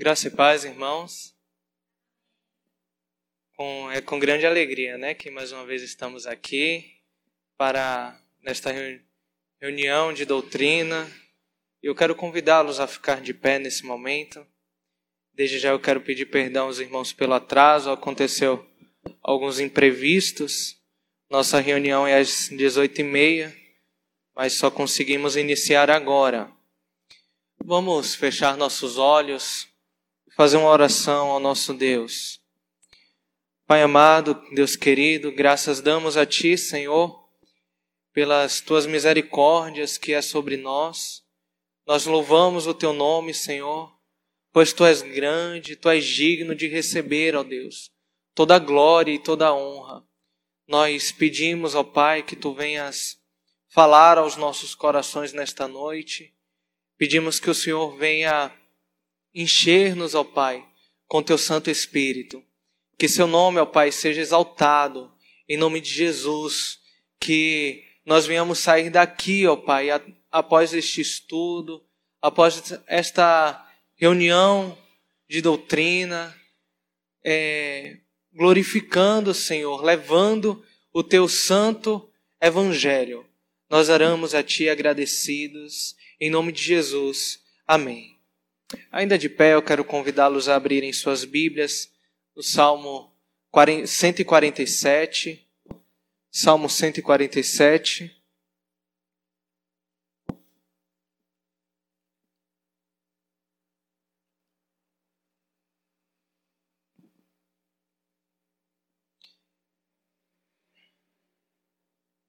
Graça e paz, irmãos. Com, é com grande alegria, né, que mais uma vez estamos aqui para nesta reunião de doutrina. Eu quero convidá-los a ficar de pé nesse momento. Desde já eu quero pedir perdão aos irmãos pelo atraso. Aconteceu alguns imprevistos. Nossa reunião é às 18h30, mas só conseguimos iniciar agora. Vamos fechar nossos olhos fazer uma oração ao nosso Deus. Pai amado, Deus querido, graças damos a Ti, Senhor, pelas Tuas misericórdias que é sobre nós. Nós louvamos o Teu nome, Senhor, pois Tu és grande, Tu és digno de receber, ó Deus, toda a glória e toda a honra. Nós pedimos, ó Pai, que Tu venhas falar aos nossos corações nesta noite. Pedimos que o Senhor venha encher-nos, ó Pai, com teu Santo Espírito. Que seu nome, ó Pai, seja exaltado em nome de Jesus. Que nós venhamos sair daqui, ó Pai, após este estudo, após esta reunião de doutrina, é, glorificando o Senhor, levando o teu santo evangelho. Nós oramos a Ti agradecidos, em nome de Jesus. Amém. Ainda de pé, eu quero convidá-los a abrirem suas Bíblias no Salmo 147. Salmo 147.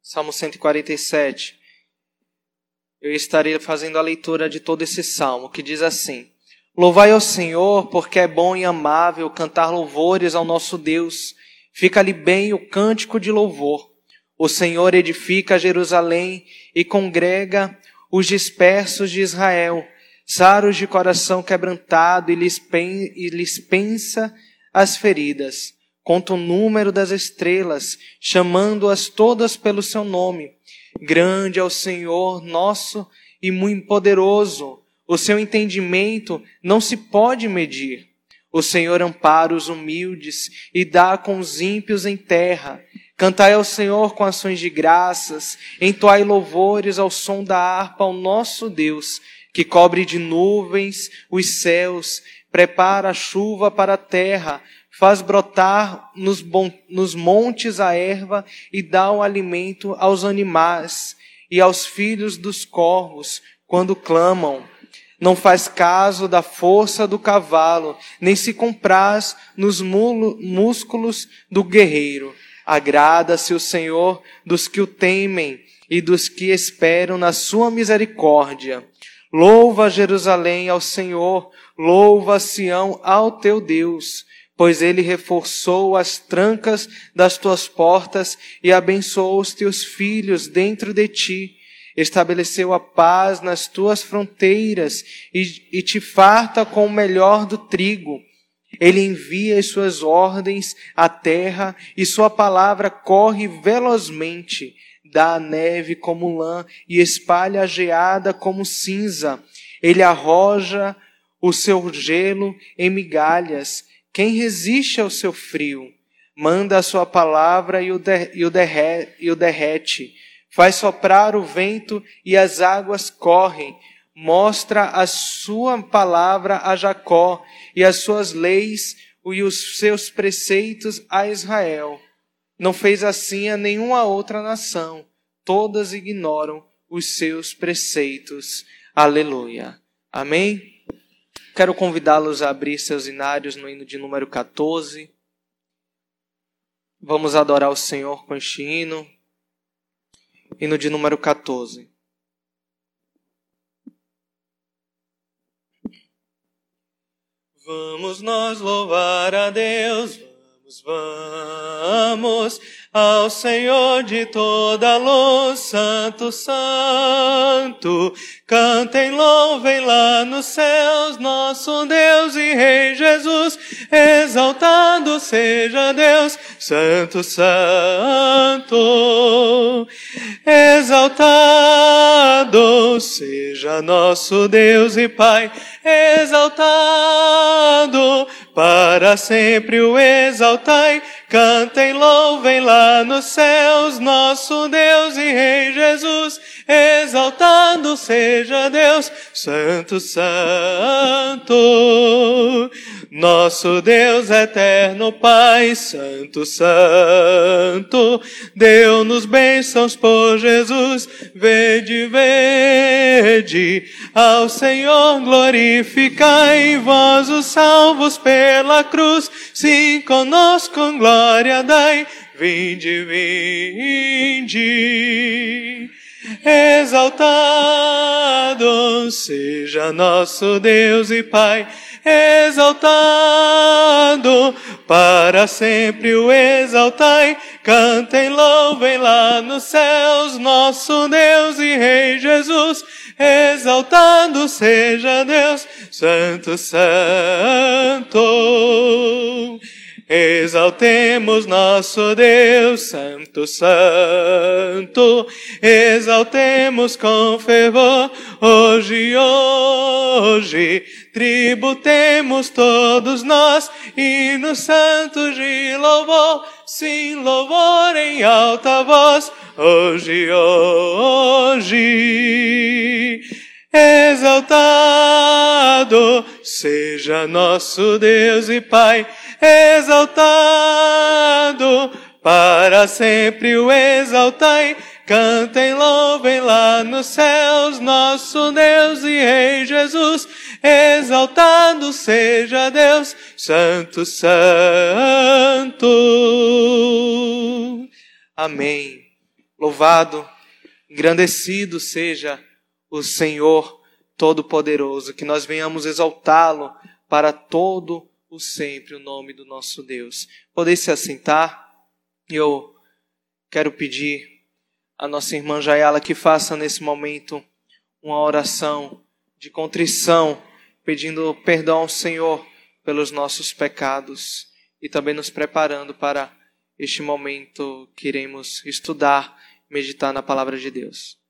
Salmo 147 eu estarei fazendo a leitura de todo esse salmo, que diz assim: Louvai ao Senhor, porque é bom e amável cantar louvores ao nosso Deus. Fica-lhe bem o cântico de louvor. O Senhor edifica Jerusalém e congrega os dispersos de Israel, saros de coração quebrantado, e lhes, pen, e lhes pensa as feridas. Conta o número das estrelas, chamando-as todas pelo seu nome. Grande é o Senhor nosso e muito poderoso. O seu entendimento não se pode medir. O Senhor ampara os humildes e dá com os ímpios em terra. Cantai ao Senhor com ações de graças, entoai louvores ao som da harpa ao nosso Deus, que cobre de nuvens os céus, prepara a chuva para a terra, faz brotar nos, nos montes a erva e dá o alimento aos animais e aos filhos dos corvos quando clamam. Não faz caso da força do cavalo, nem se compraz nos músculos do guerreiro. Agrada-se o Senhor dos que o temem e dos que esperam na sua misericórdia. Louva Jerusalém ao Senhor, louva Sião ao teu Deus pois ele reforçou as trancas das tuas portas e abençoou os teus filhos dentro de ti. Estabeleceu a paz nas tuas fronteiras e, e te farta com o melhor do trigo. Ele envia as suas ordens à terra e sua palavra corre velozmente. Dá a neve como lã e espalha a geada como cinza. Ele arroja o seu gelo em migalhas quem resiste ao seu frio? Manda a sua palavra e o, e, o derre, e o derrete. Faz soprar o vento e as águas correm. Mostra a sua palavra a Jacó e as suas leis e os seus preceitos a Israel. Não fez assim a nenhuma outra nação. Todas ignoram os seus preceitos. Aleluia. Amém? Quero convidá-los a abrir seus inários no hino de número 14. Vamos adorar o Senhor com este hino. Hino de número 14. Vamos nós louvar a Deus, vamos, vamos ao Senhor de toda luz, Santo, Santo. Cantem, louvem lá nos céus, nosso Deus e Rei Jesus. Exaltado seja Deus, Santo, Santo. Exaltado seja nosso Deus e Pai, exaltado para sempre o exaltai. Cantem, louvem lá nos céus, nosso Deus e Rei Jesus. Exaltado seja Deus, Santo, Santo. Nosso Deus eterno Pai, Santo, Santo. Deu-nos bênçãos por Jesus. Vede, vede. Ao Senhor glorificai, vós os salvos pela cruz. Sim, conosco glória dai, vinde, vinde. Exaltado seja nosso Deus e Pai, exaltado para sempre o exaltai. Cantem, louvem lá nos céus, nosso Deus e Rei Jesus. Exaltado seja Deus, Santo, Santo. Exaltemos nosso Deus, Santo, Santo, exaltemos com fervor, hoje, hoje, tributemos todos nós, e no santos de louvor, sim, louvor em alta voz, hoje, hoje. Exaltado seja nosso Deus e Pai, exaltado, para sempre o exaltai. Cantem, louvem lá nos céus, nosso Deus e Rei Jesus. Exaltado seja Deus, Santo, Santo. Amém. Louvado, engrandecido seja o Senhor Todo-Poderoso, que nós venhamos exaltá-lo para todo o sempre o nome do nosso Deus. Poder se assentar, eu quero pedir a nossa irmã Jayala que faça nesse momento uma oração de contrição, pedindo perdão ao Senhor pelos nossos pecados e também nos preparando para este momento que iremos estudar, meditar na palavra de Deus.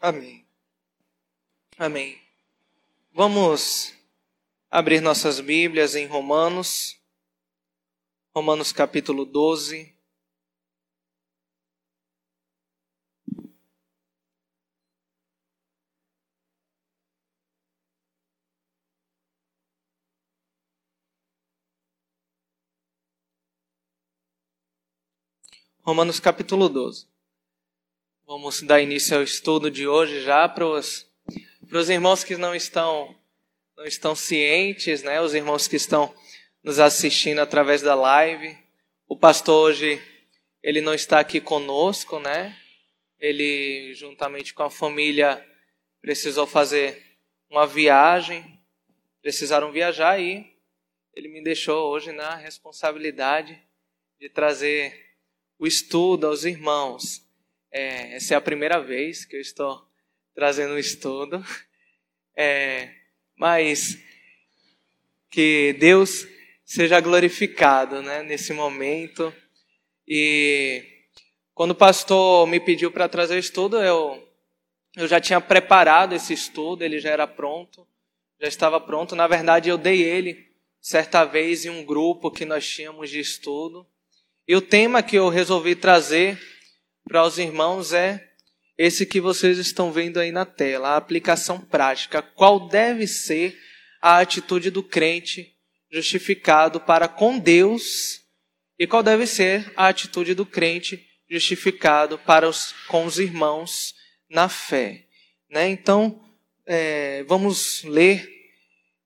Amém. Amém. Vamos abrir nossas Bíblias em Romanos, Romanos capítulo 12. Romanos capítulo 12. Vamos dar início ao estudo de hoje já para os, para os irmãos que não estão, não estão cientes, né? os irmãos que estão nos assistindo através da live. O pastor hoje ele não está aqui conosco, né? Ele, juntamente com a família, precisou fazer uma viagem, precisaram viajar e ele me deixou hoje na responsabilidade de trazer o estudo aos irmãos. É, essa é a primeira vez que eu estou trazendo um estudo. É, mas que Deus seja glorificado né, nesse momento. E quando o pastor me pediu para trazer o estudo, eu, eu já tinha preparado esse estudo, ele já era pronto, já estava pronto. Na verdade, eu dei ele certa vez em um grupo que nós tínhamos de estudo. E o tema que eu resolvi trazer para os irmãos é esse que vocês estão vendo aí na tela, a aplicação prática. Qual deve ser a atitude do crente justificado para com Deus e qual deve ser a atitude do crente justificado para os, com os irmãos na fé. Né? Então, é, vamos ler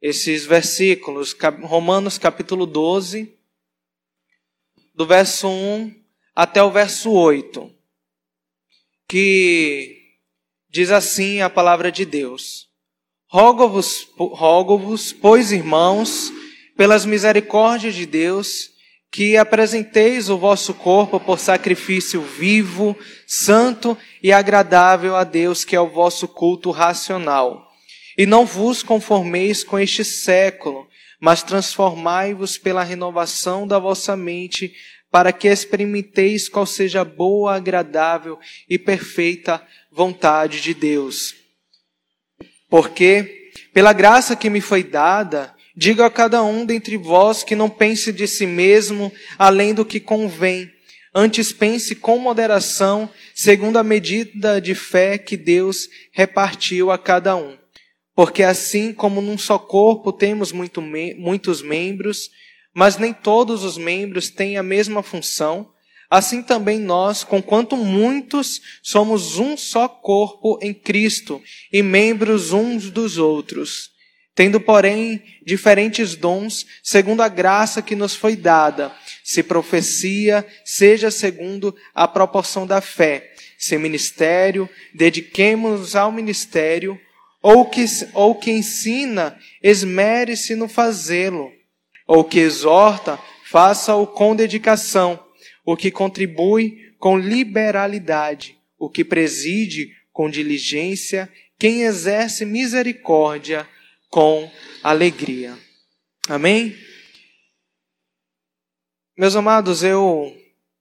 esses versículos, Romanos capítulo 12, do verso 1 até o verso 8 que diz assim a palavra de Deus: Rogo-vos, rogo-vos, pois irmãos, pelas misericórdias de Deus, que apresenteis o vosso corpo por sacrifício vivo, santo e agradável a Deus, que é o vosso culto racional. E não vos conformeis com este século, mas transformai-vos pela renovação da vossa mente, para que experimenteis qual seja a boa, agradável e perfeita vontade de Deus. Porque, pela graça que me foi dada, digo a cada um dentre vós que não pense de si mesmo além do que convém, antes pense com moderação, segundo a medida de fé que Deus repartiu a cada um. Porque assim como num só corpo temos muito, muitos membros, mas nem todos os membros têm a mesma função, assim também nós, conquanto muitos, somos um só corpo em Cristo e membros uns dos outros, tendo, porém, diferentes dons, segundo a graça que nos foi dada. Se profecia, seja segundo a proporção da fé. Se ministério, dediquemos-nos ao ministério, ou que, ou que ensina, esmere-se no fazê-lo ou que exorta, faça-o com dedicação. O que contribui com liberalidade, o que preside com diligência, quem exerce misericórdia com alegria. Amém? Meus amados, eu,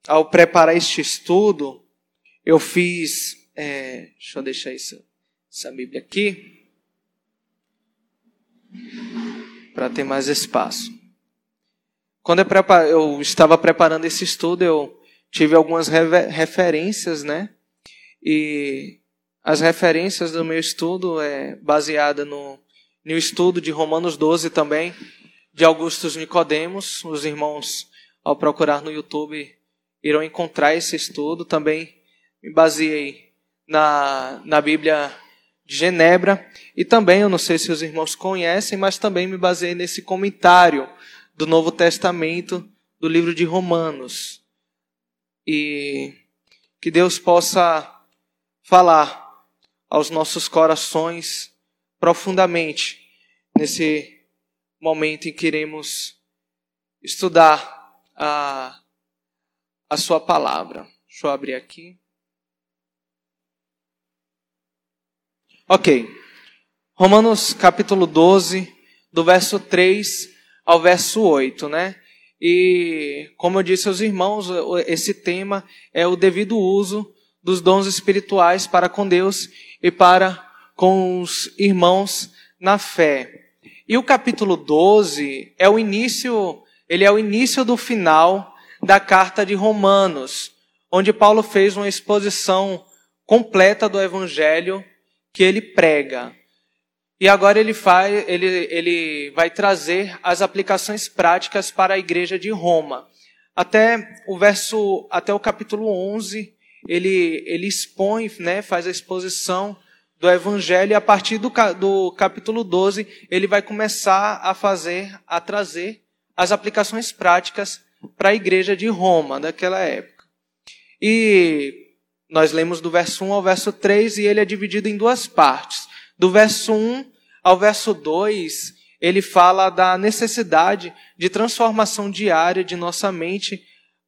ao preparar este estudo, eu fiz. É, deixa eu deixar isso, essa Bíblia aqui, para ter mais espaço. Quando eu, prepar... eu estava preparando esse estudo, eu tive algumas referências, né? E as referências do meu estudo é baseada no, no estudo de Romanos 12 também, de Augustus Nicodemos. Os irmãos, ao procurar no YouTube, irão encontrar esse estudo. Também me baseei na, na Bíblia de Genebra. E também, eu não sei se os irmãos conhecem, mas também me baseei nesse comentário do Novo Testamento, do livro de Romanos. E que Deus possa falar aos nossos corações profundamente nesse momento em que iremos estudar a, a Sua palavra. Deixa eu abrir aqui. Ok. Romanos capítulo 12, do verso 3 ao verso 8, né? E, como eu disse aos irmãos, esse tema é o devido uso dos dons espirituais para com Deus e para com os irmãos na fé. E o capítulo 12 é o início, ele é o início do final da carta de Romanos, onde Paulo fez uma exposição completa do evangelho que ele prega. E agora ele, faz, ele, ele vai trazer as aplicações práticas para a igreja de Roma. Até o verso, até o capítulo 11, ele, ele expõe, né, faz a exposição do evangelho e a partir do, do capítulo 12, ele vai começar a fazer, a trazer as aplicações práticas para a igreja de Roma daquela época. E nós lemos do verso 1 ao verso 3 e ele é dividido em duas partes. Do verso 1 ao verso 2, ele fala da necessidade de transformação diária de nossa mente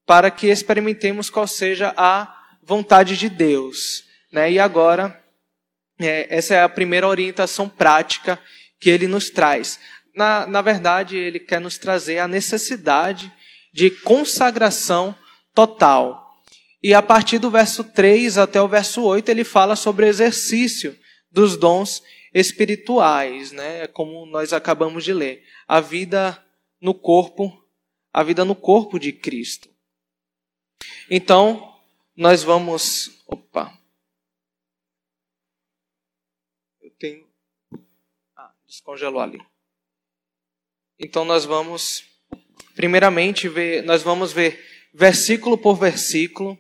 para que experimentemos qual seja a vontade de Deus. Né? E agora, é, essa é a primeira orientação prática que ele nos traz. Na, na verdade, ele quer nos trazer a necessidade de consagração total. E a partir do verso 3 até o verso 8, ele fala sobre o exercício dos dons espirituais, né? Como nós acabamos de ler. A vida no corpo, a vida no corpo de Cristo. Então, nós vamos. Opa! Eu tenho. Ah, descongelou ali. Então, nós vamos, primeiramente, ver, nós vamos ver versículo por versículo,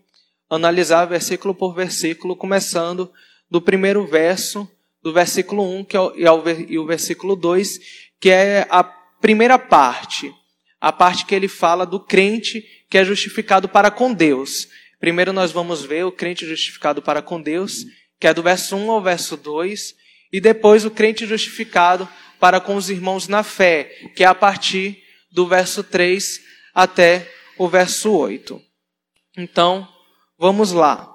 analisar versículo por versículo, começando do primeiro verso, do versículo 1 que é e o versículo 2, que é a primeira parte, a parte que ele fala do crente que é justificado para com Deus. Primeiro nós vamos ver o crente justificado para com Deus, que é do verso 1 ao verso 2, e depois o crente justificado para com os irmãos na fé, que é a partir do verso 3 até o verso 8. Então, vamos lá.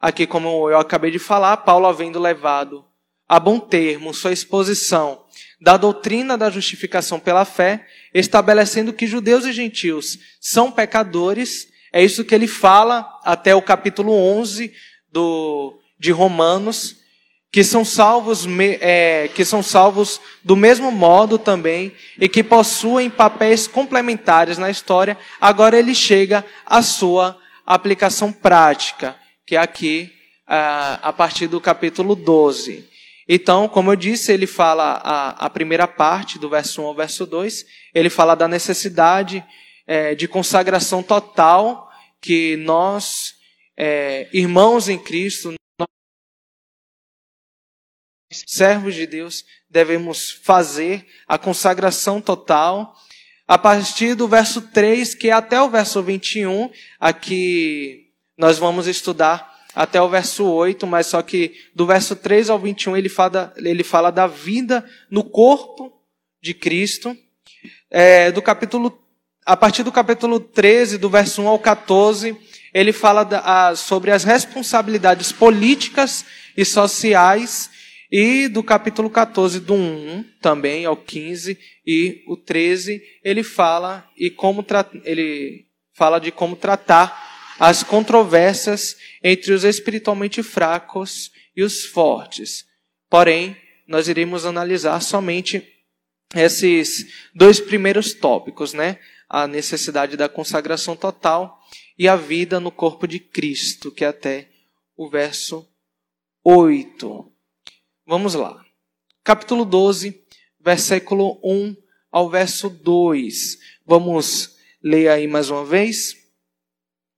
Aqui, como eu acabei de falar, Paulo havendo levado a bom termo sua exposição da doutrina da justificação pela fé, estabelecendo que judeus e gentios são pecadores. É isso que ele fala até o capítulo 11 do, de Romanos, que são salvos, é, que são salvos do mesmo modo também e que possuem papéis complementares na história. Agora ele chega à sua aplicação prática, que é aqui a partir do capítulo 12. Então, como eu disse, ele fala a, a primeira parte, do verso 1 ao verso 2, ele fala da necessidade é, de consagração total que nós, é, irmãos em Cristo, nós, servos de Deus, devemos fazer a consagração total. A partir do verso 3, que é até o verso 21, aqui nós vamos estudar até o verso 8, mas só que do verso 3 ao 21 ele fala, ele fala da vida no corpo de Cristo. É, do capítulo, a partir do capítulo 13, do verso 1 ao 14, ele fala da, a, sobre as responsabilidades políticas e sociais. E do capítulo 14, do 1 também ao 15 e o 13, ele fala e como ele fala de como tratar as controvérsias entre os espiritualmente fracos e os fortes. Porém, nós iremos analisar somente esses dois primeiros tópicos, né? A necessidade da consagração total e a vida no corpo de Cristo, que é até o verso 8. Vamos lá. Capítulo 12, versículo 1 ao verso 2. Vamos ler aí mais uma vez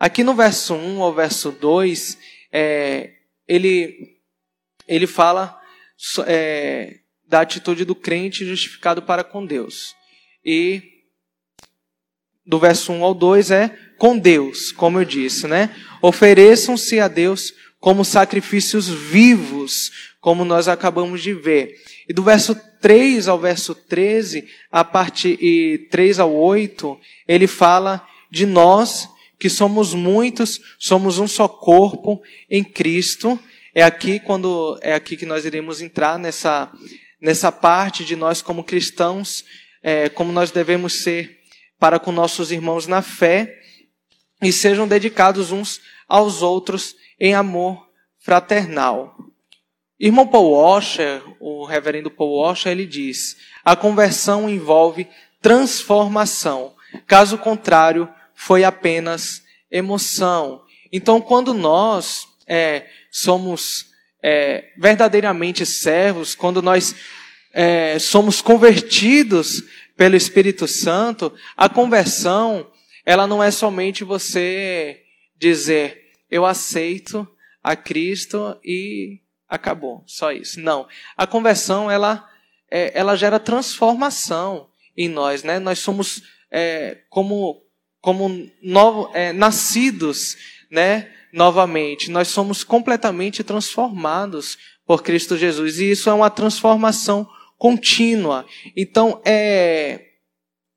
Aqui no verso 1 ao verso 2, é, ele, ele fala é, da atitude do crente justificado para com Deus. E do verso 1 ao 2 é com Deus, como eu disse, né? Ofereçam-se a Deus como sacrifícios vivos, como nós acabamos de ver. E do verso 3 ao verso 13, a parte e 3 ao 8, ele fala de nós que somos muitos, somos um só corpo em Cristo. É aqui quando é aqui que nós iremos entrar nessa nessa parte de nós como cristãos, é, como nós devemos ser para com nossos irmãos na fé e sejam dedicados uns aos outros em amor fraternal. Irmão Paul Washer, o reverendo Paul Washer, ele diz: a conversão envolve transformação. Caso contrário, foi apenas emoção. Então, quando nós é, somos é, verdadeiramente servos, quando nós é, somos convertidos pelo Espírito Santo, a conversão, ela não é somente você dizer, eu aceito a Cristo e acabou, só isso. Não. A conversão, ela, é, ela gera transformação em nós, né? Nós somos é, como, como novo, é, nascidos, né? Novamente. Nós somos completamente transformados por Cristo Jesus. E isso é uma transformação contínua. Então, é,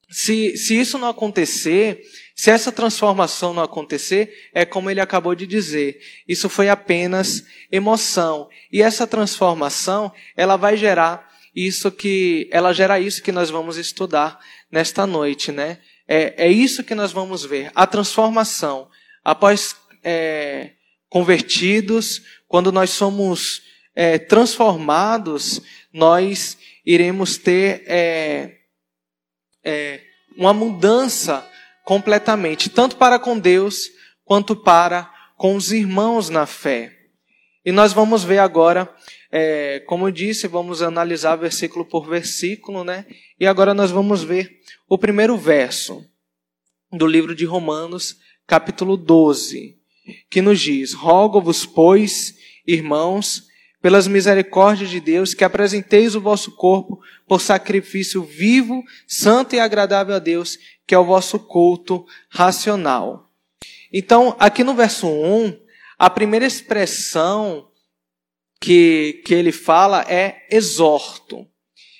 se, se isso não acontecer, se essa transformação não acontecer, é como ele acabou de dizer, isso foi apenas emoção. E essa transformação, ela vai gerar isso que, ela gera isso que nós vamos estudar nesta noite, né? É, é isso que nós vamos ver, a transformação. Após é, convertidos, quando nós somos é, transformados, nós iremos ter é, é, uma mudança completamente, tanto para com Deus quanto para com os irmãos na fé. E nós vamos ver agora, é, como eu disse, vamos analisar versículo por versículo, né? E agora nós vamos ver o primeiro verso do livro de Romanos, capítulo 12, que nos diz: Rogo-vos, pois, irmãos, pelas misericórdias de Deus, que apresenteis o vosso corpo por sacrifício vivo, santo e agradável a Deus, que é o vosso culto racional. Então, aqui no verso 1, a primeira expressão que, que ele fala é exorto.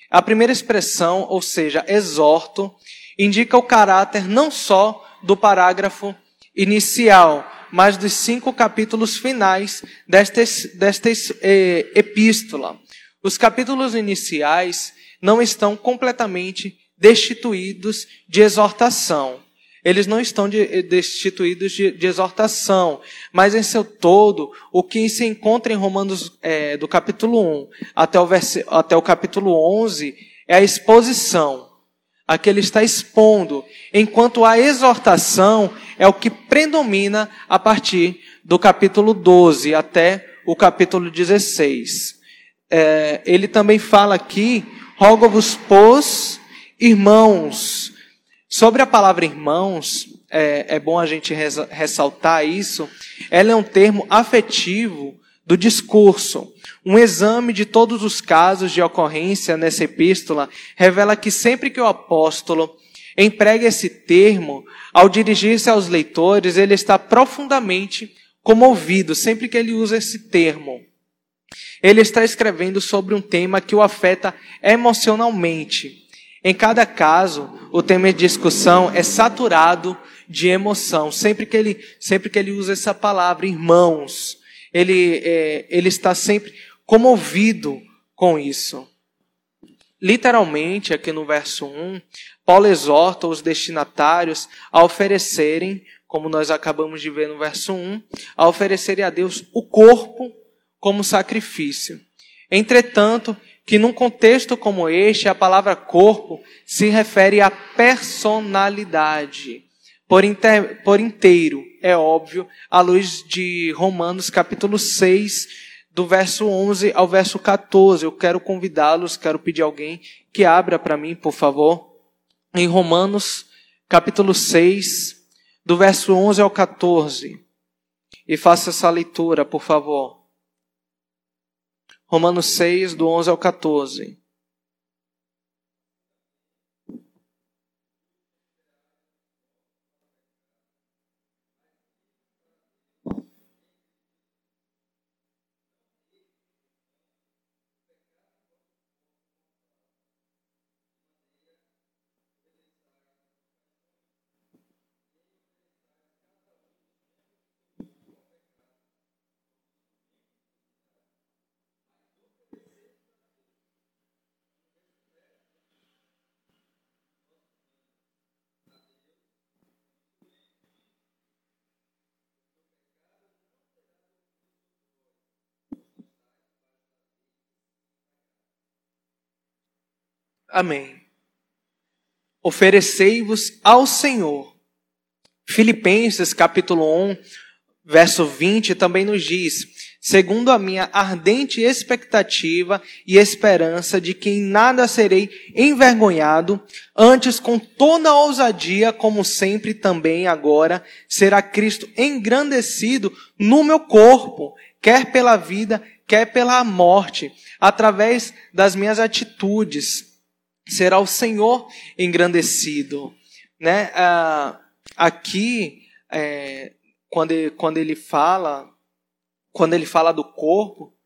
A primeira expressão, ou seja, exorto, indica o caráter não só do parágrafo inicial, mas dos cinco capítulos finais desta, desta eh, epístola. Os capítulos iniciais não estão completamente destituídos de exortação. Eles não estão de, eh, destituídos de, de, exortação, mas em seu todo, o que se encontra em Romanos é, do capítulo 1 até o, até o capítulo 11 é a exposição a que ele está expondo, enquanto a exortação é o que predomina a partir do capítulo 12 até o capítulo 16. É, ele também fala aqui, rogo-vos, pois, irmãos. Sobre a palavra irmãos, é, é bom a gente ressaltar isso, ela é um termo afetivo do discurso. Um exame de todos os casos de ocorrência nessa epístola revela que sempre que o apóstolo emprega esse termo, ao dirigir-se aos leitores, ele está profundamente comovido sempre que ele usa esse termo. Ele está escrevendo sobre um tema que o afeta emocionalmente. Em cada caso, o tema de discussão é saturado de emoção. Sempre que ele, sempre que ele usa essa palavra, irmãos, ele, é, ele está sempre comovido com isso. Literalmente, aqui no verso 1, Paulo exorta os destinatários a oferecerem, como nós acabamos de ver no verso 1, a oferecerem a Deus o corpo como sacrifício. Entretanto, que num contexto como este, a palavra corpo se refere à personalidade. Por, inter, por inteiro, é óbvio, à luz de Romanos capítulo 6, do verso 11 ao verso 14. Eu quero convidá-los, quero pedir alguém que abra para mim, por favor, em Romanos, capítulo 6, do verso 11 ao 14. E faça essa leitura, por favor. Romanos 6, do 11 ao 14. Amém. Oferecei-vos ao Senhor. Filipenses capítulo 1, verso 20 também nos diz: segundo a minha ardente expectativa e esperança de que em nada serei envergonhado, antes com toda ousadia, como sempre também agora, será Cristo engrandecido no meu corpo, quer pela vida, quer pela morte, através das minhas atitudes. Será o Senhor engrandecido. Né? Ah, aqui, é, quando, ele, quando ele fala, quando ele fala do corpo,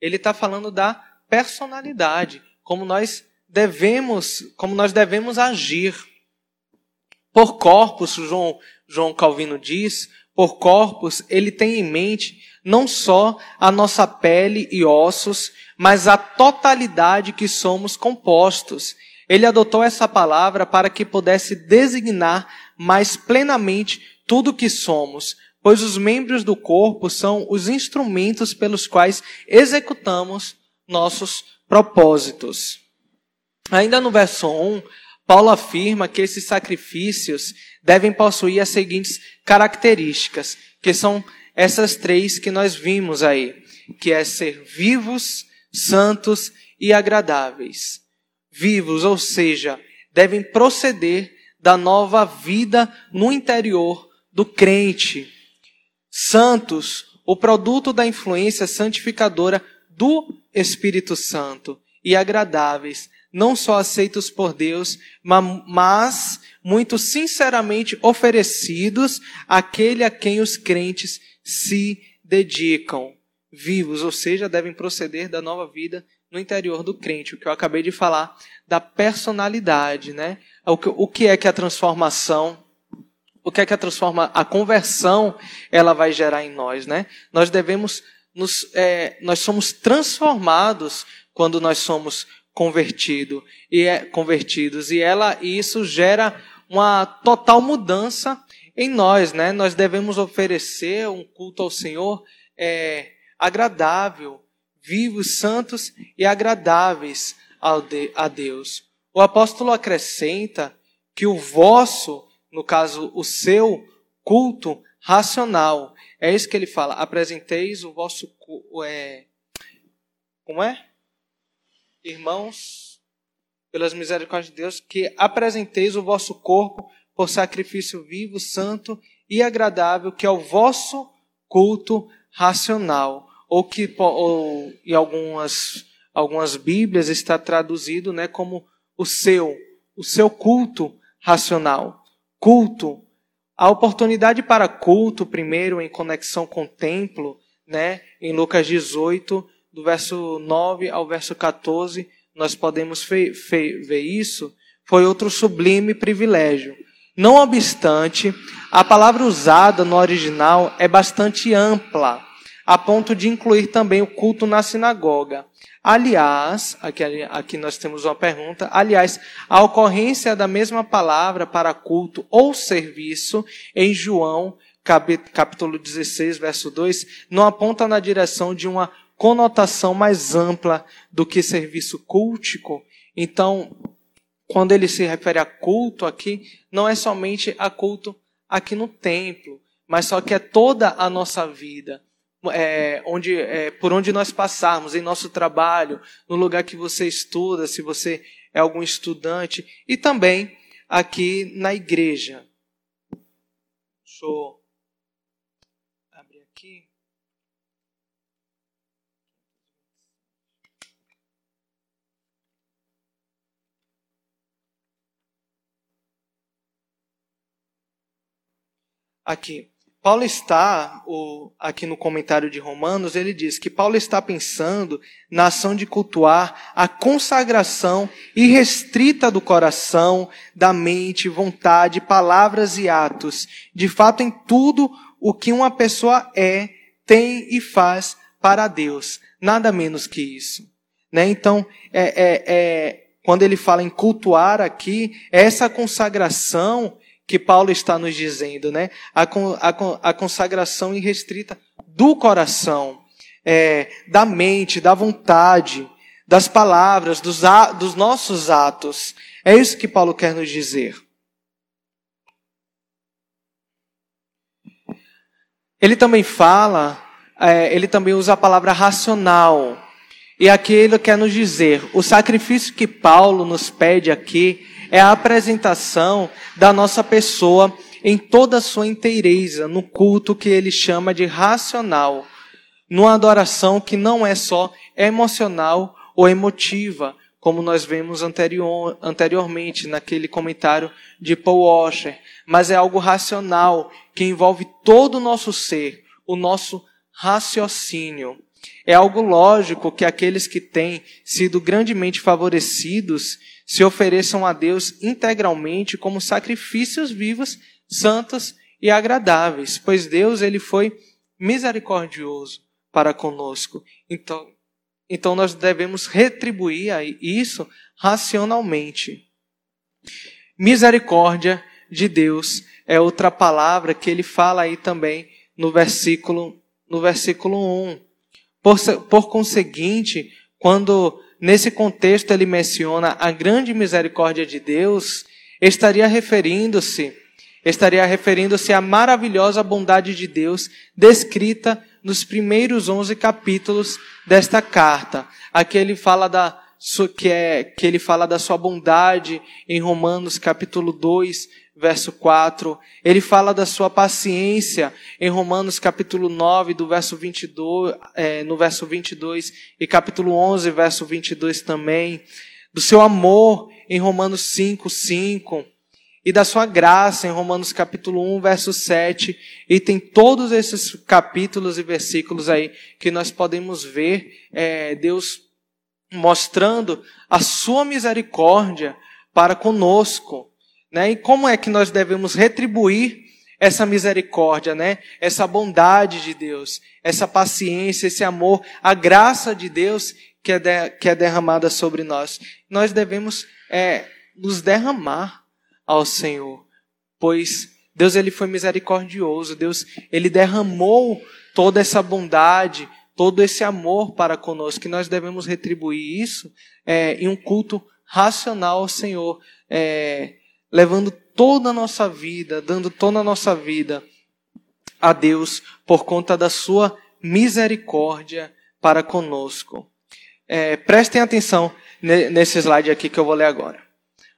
ele está falando da personalidade, como nós devemos, como nós devemos agir. Por corpos, João, João Calvino diz, por corpos, ele tem em mente não só a nossa pele e ossos, mas a totalidade que somos compostos. Ele adotou essa palavra para que pudesse designar mais plenamente tudo o que somos, pois os membros do corpo são os instrumentos pelos quais executamos nossos propósitos. Ainda no verso 1, Paulo afirma que esses sacrifícios devem possuir as seguintes características, que são essas três que nós vimos aí, que é ser vivos, santos e agradáveis. Vivos, ou seja, devem proceder da nova vida no interior do crente. Santos, o produto da influência santificadora do Espírito Santo. E agradáveis, não só aceitos por Deus, mas muito sinceramente oferecidos àquele a quem os crentes se dedicam. Vivos, ou seja, devem proceder da nova vida no interior do crente, o que eu acabei de falar da personalidade, né? O que é que a transformação, o que é que a transforma, a conversão, ela vai gerar em nós, né? Nós devemos nos, é, nós somos transformados quando nós somos convertido e é, convertidos e ela e isso gera uma total mudança em nós, né? Nós devemos oferecer um culto ao Senhor é, agradável, vivos, santos e agradáveis a Deus. O apóstolo acrescenta que o vosso, no caso o seu culto racional, é isso que ele fala. Apresenteis o vosso é, como é? Irmãos, pelas misericórdias de Deus, que apresenteis o vosso corpo por sacrifício vivo, santo e agradável, que é o vosso culto racional, ou que ou, em algumas algumas Bíblias está traduzido, né, como o seu, o seu culto racional. Culto a oportunidade para culto, primeiro em conexão com o templo, né, em Lucas 18, do verso 9 ao verso 14, nós podemos ver isso, foi outro sublime privilégio. Não obstante, a palavra usada no original é bastante ampla, a ponto de incluir também o culto na sinagoga. Aliás, aqui, aqui nós temos uma pergunta. Aliás, a ocorrência da mesma palavra para culto ou serviço em João, capítulo 16, verso 2, não aponta na direção de uma conotação mais ampla do que serviço cultico. Então, quando ele se refere a culto aqui, não é somente a culto aqui no templo, mas só que é toda a nossa vida é, onde, é, por onde nós passarmos, em nosso trabalho, no lugar que você estuda, se você é algum estudante, e também aqui na igreja. Deixa eu abrir aqui. Aqui. Paulo está, o, aqui no comentário de Romanos, ele diz que Paulo está pensando na ação de cultuar a consagração irrestrita do coração, da mente, vontade, palavras e atos, de fato em tudo o que uma pessoa é, tem e faz para Deus. Nada menos que isso. Né? Então, é, é, é, quando ele fala em cultuar aqui, essa consagração que Paulo está nos dizendo, né? A, a, a consagração irrestrita do coração, é, da mente, da vontade, das palavras, dos, dos nossos atos. É isso que Paulo quer nos dizer. Ele também fala, é, ele também usa a palavra racional. E aqui ele quer nos dizer: o sacrifício que Paulo nos pede aqui é a apresentação da nossa pessoa em toda a sua inteireza, no culto que ele chama de racional, numa adoração que não é só emocional ou emotiva, como nós vemos anterior, anteriormente naquele comentário de Paul Washer, mas é algo racional que envolve todo o nosso ser, o nosso raciocínio. É algo lógico que aqueles que têm sido grandemente favorecidos se ofereçam a Deus integralmente como sacrifícios vivos, santos e agradáveis, pois Deus ele foi misericordioso para conosco. Então, então nós devemos retribuir isso racionalmente. Misericórdia de Deus é outra palavra que ele fala aí também no versículo no versículo 1. Por, por conseguinte, quando nesse contexto ele menciona a grande misericórdia de Deus, estaria referindo-se estaria referindo-se à maravilhosa bondade de Deus descrita nos primeiros 11 capítulos desta carta. Aqui ele fala da que é que ele fala da sua bondade em Romanos capítulo 2, verso 4. Ele fala da sua paciência em Romanos capítulo 9, do verso 22, é, no verso 22 e capítulo 11, verso 22 também. Do seu amor em Romanos 5, 5. E da sua graça em Romanos capítulo 1, verso 7. E tem todos esses capítulos e versículos aí que nós podemos ver é, Deus mostrando a sua misericórdia para conosco. Né? E como é que nós devemos retribuir essa misericórdia, né? Essa bondade de Deus, essa paciência, esse amor, a graça de Deus que é, de, que é derramada sobre nós. Nós devemos é, nos derramar ao Senhor, pois Deus ele foi misericordioso, Deus ele derramou toda essa bondade, todo esse amor para conosco, que nós devemos retribuir isso é, em um culto racional ao Senhor. É, levando toda a nossa vida, dando toda a nossa vida a Deus por conta da sua misericórdia para conosco. É, prestem atenção nesse slide aqui que eu vou ler agora.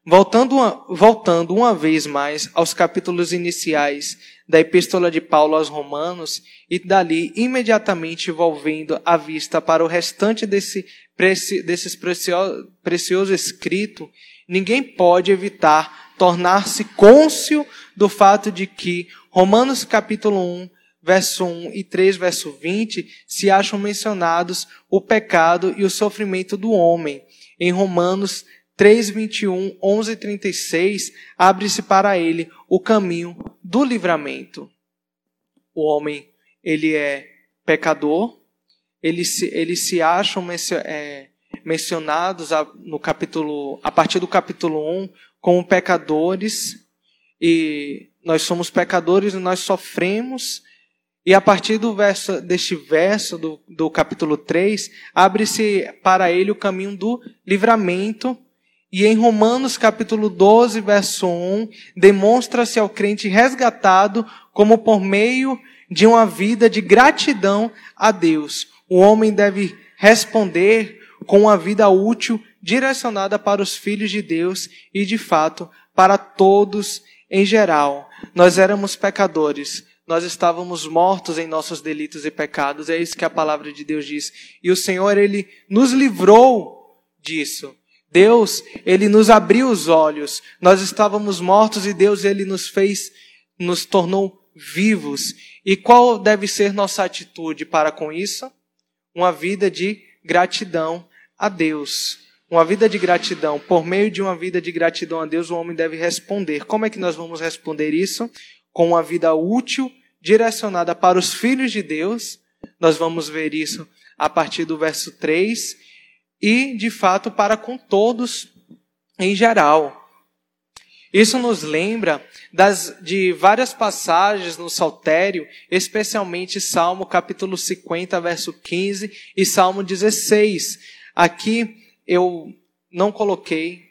Voltando uma, voltando uma vez mais aos capítulos iniciais da Epístola de Paulo aos Romanos, e dali imediatamente volvendo a vista para o restante desse, desses precioso, precioso escrito, ninguém pode evitar tornar-se côncio do fato de que Romanos capítulo 1, verso 1 e 3, verso 20, se acham mencionados o pecado e o sofrimento do homem. Em Romanos 3, 21, 11 e 36, abre-se para ele o caminho do livramento. O homem, ele é pecador, eles se, eles se acham é, mencionados no capítulo, a partir do capítulo 1 como pecadores e nós somos pecadores e nós sofremos. E a partir do verso, deste verso do, do capítulo 3, abre-se para ele o caminho do livramento. E em Romanos capítulo 12, verso 1, demonstra-se ao crente resgatado como por meio de uma vida de gratidão a Deus. O homem deve responder com uma vida útil direcionada para os filhos de Deus e, de fato, para todos em geral. Nós éramos pecadores, nós estávamos mortos em nossos delitos e pecados, é isso que a palavra de Deus diz. E o Senhor, Ele nos livrou disso. Deus, Ele nos abriu os olhos. Nós estávamos mortos e Deus, Ele nos fez, nos tornou vivos. E qual deve ser nossa atitude para com isso? Uma vida de gratidão a Deus uma vida de gratidão, por meio de uma vida de gratidão a Deus, o homem deve responder. Como é que nós vamos responder isso? Com uma vida útil, direcionada para os filhos de Deus. Nós vamos ver isso a partir do verso 3. E, de fato, para com todos em geral. Isso nos lembra das, de várias passagens no Saltério, especialmente Salmo capítulo 50, verso 15 e Salmo 16. Aqui eu não coloquei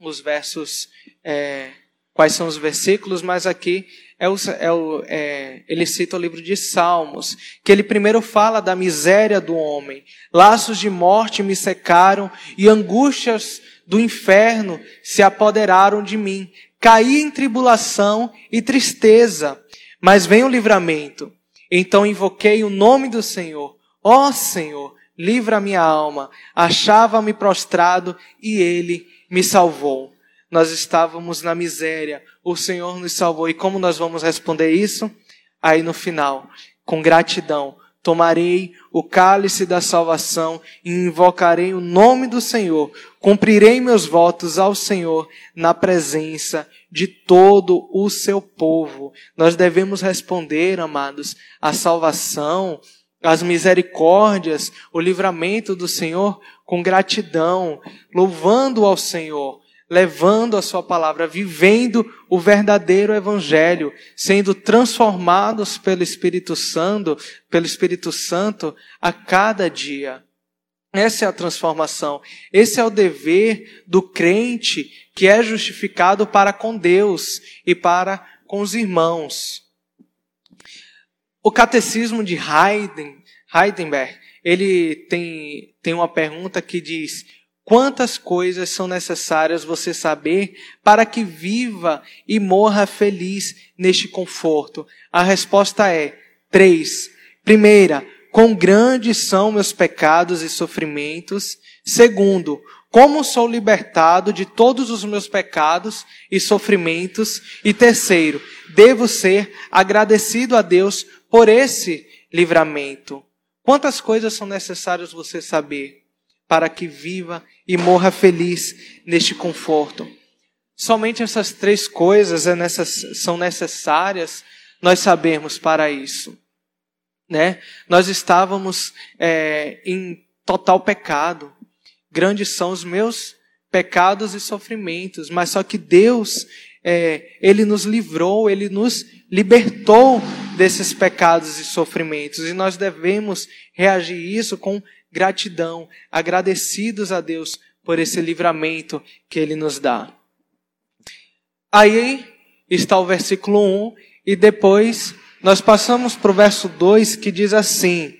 os versos é, quais são os versículos, mas aqui é o, é o, é, ele cita o livro de Salmos, que ele primeiro fala da miséria do homem. Laços de morte me secaram e angústias do inferno se apoderaram de mim. Caí em tribulação e tristeza, mas vem o livramento. Então invoquei o nome do Senhor. Ó oh, Senhor, livra minha alma. Achava-me prostrado e ele me salvou. Nós estávamos na miséria, o Senhor nos salvou. E como nós vamos responder isso? Aí no final, com gratidão, tomarei o cálice da salvação e invocarei o nome do Senhor. Cumprirei meus votos ao Senhor na presença de todo o seu povo. Nós devemos responder, amados, a salvação, as misericórdias, o livramento do Senhor com gratidão, louvando ao Senhor, levando a sua palavra, vivendo o verdadeiro evangelho, sendo transformados pelo Espírito Santo, pelo Espírito Santo a cada dia. Essa é a transformação. Esse é o dever do crente que é justificado para com Deus e para com os irmãos. O catecismo de Heiden, Heidenberg, ele tem, tem uma pergunta que diz: Quantas coisas são necessárias você saber para que viva e morra feliz neste conforto? A resposta é três. Primeira, quão grandes são meus pecados e sofrimentos. Segundo, como sou libertado de todos os meus pecados e sofrimentos. E terceiro, devo ser agradecido a Deus por esse livramento. Quantas coisas são necessárias você saber? para que viva e morra feliz neste conforto. Somente essas três coisas é são necessárias nós sabemos para isso. Né? Nós estávamos é, em total pecado. Grandes são os meus pecados e sofrimentos, mas só que Deus, é, Ele nos livrou, Ele nos libertou desses pecados e sofrimentos, e nós devemos reagir isso com gratidão, agradecidos a Deus por esse livramento que Ele nos dá. Aí está o versículo 1, e depois nós passamos para o verso 2 que diz assim: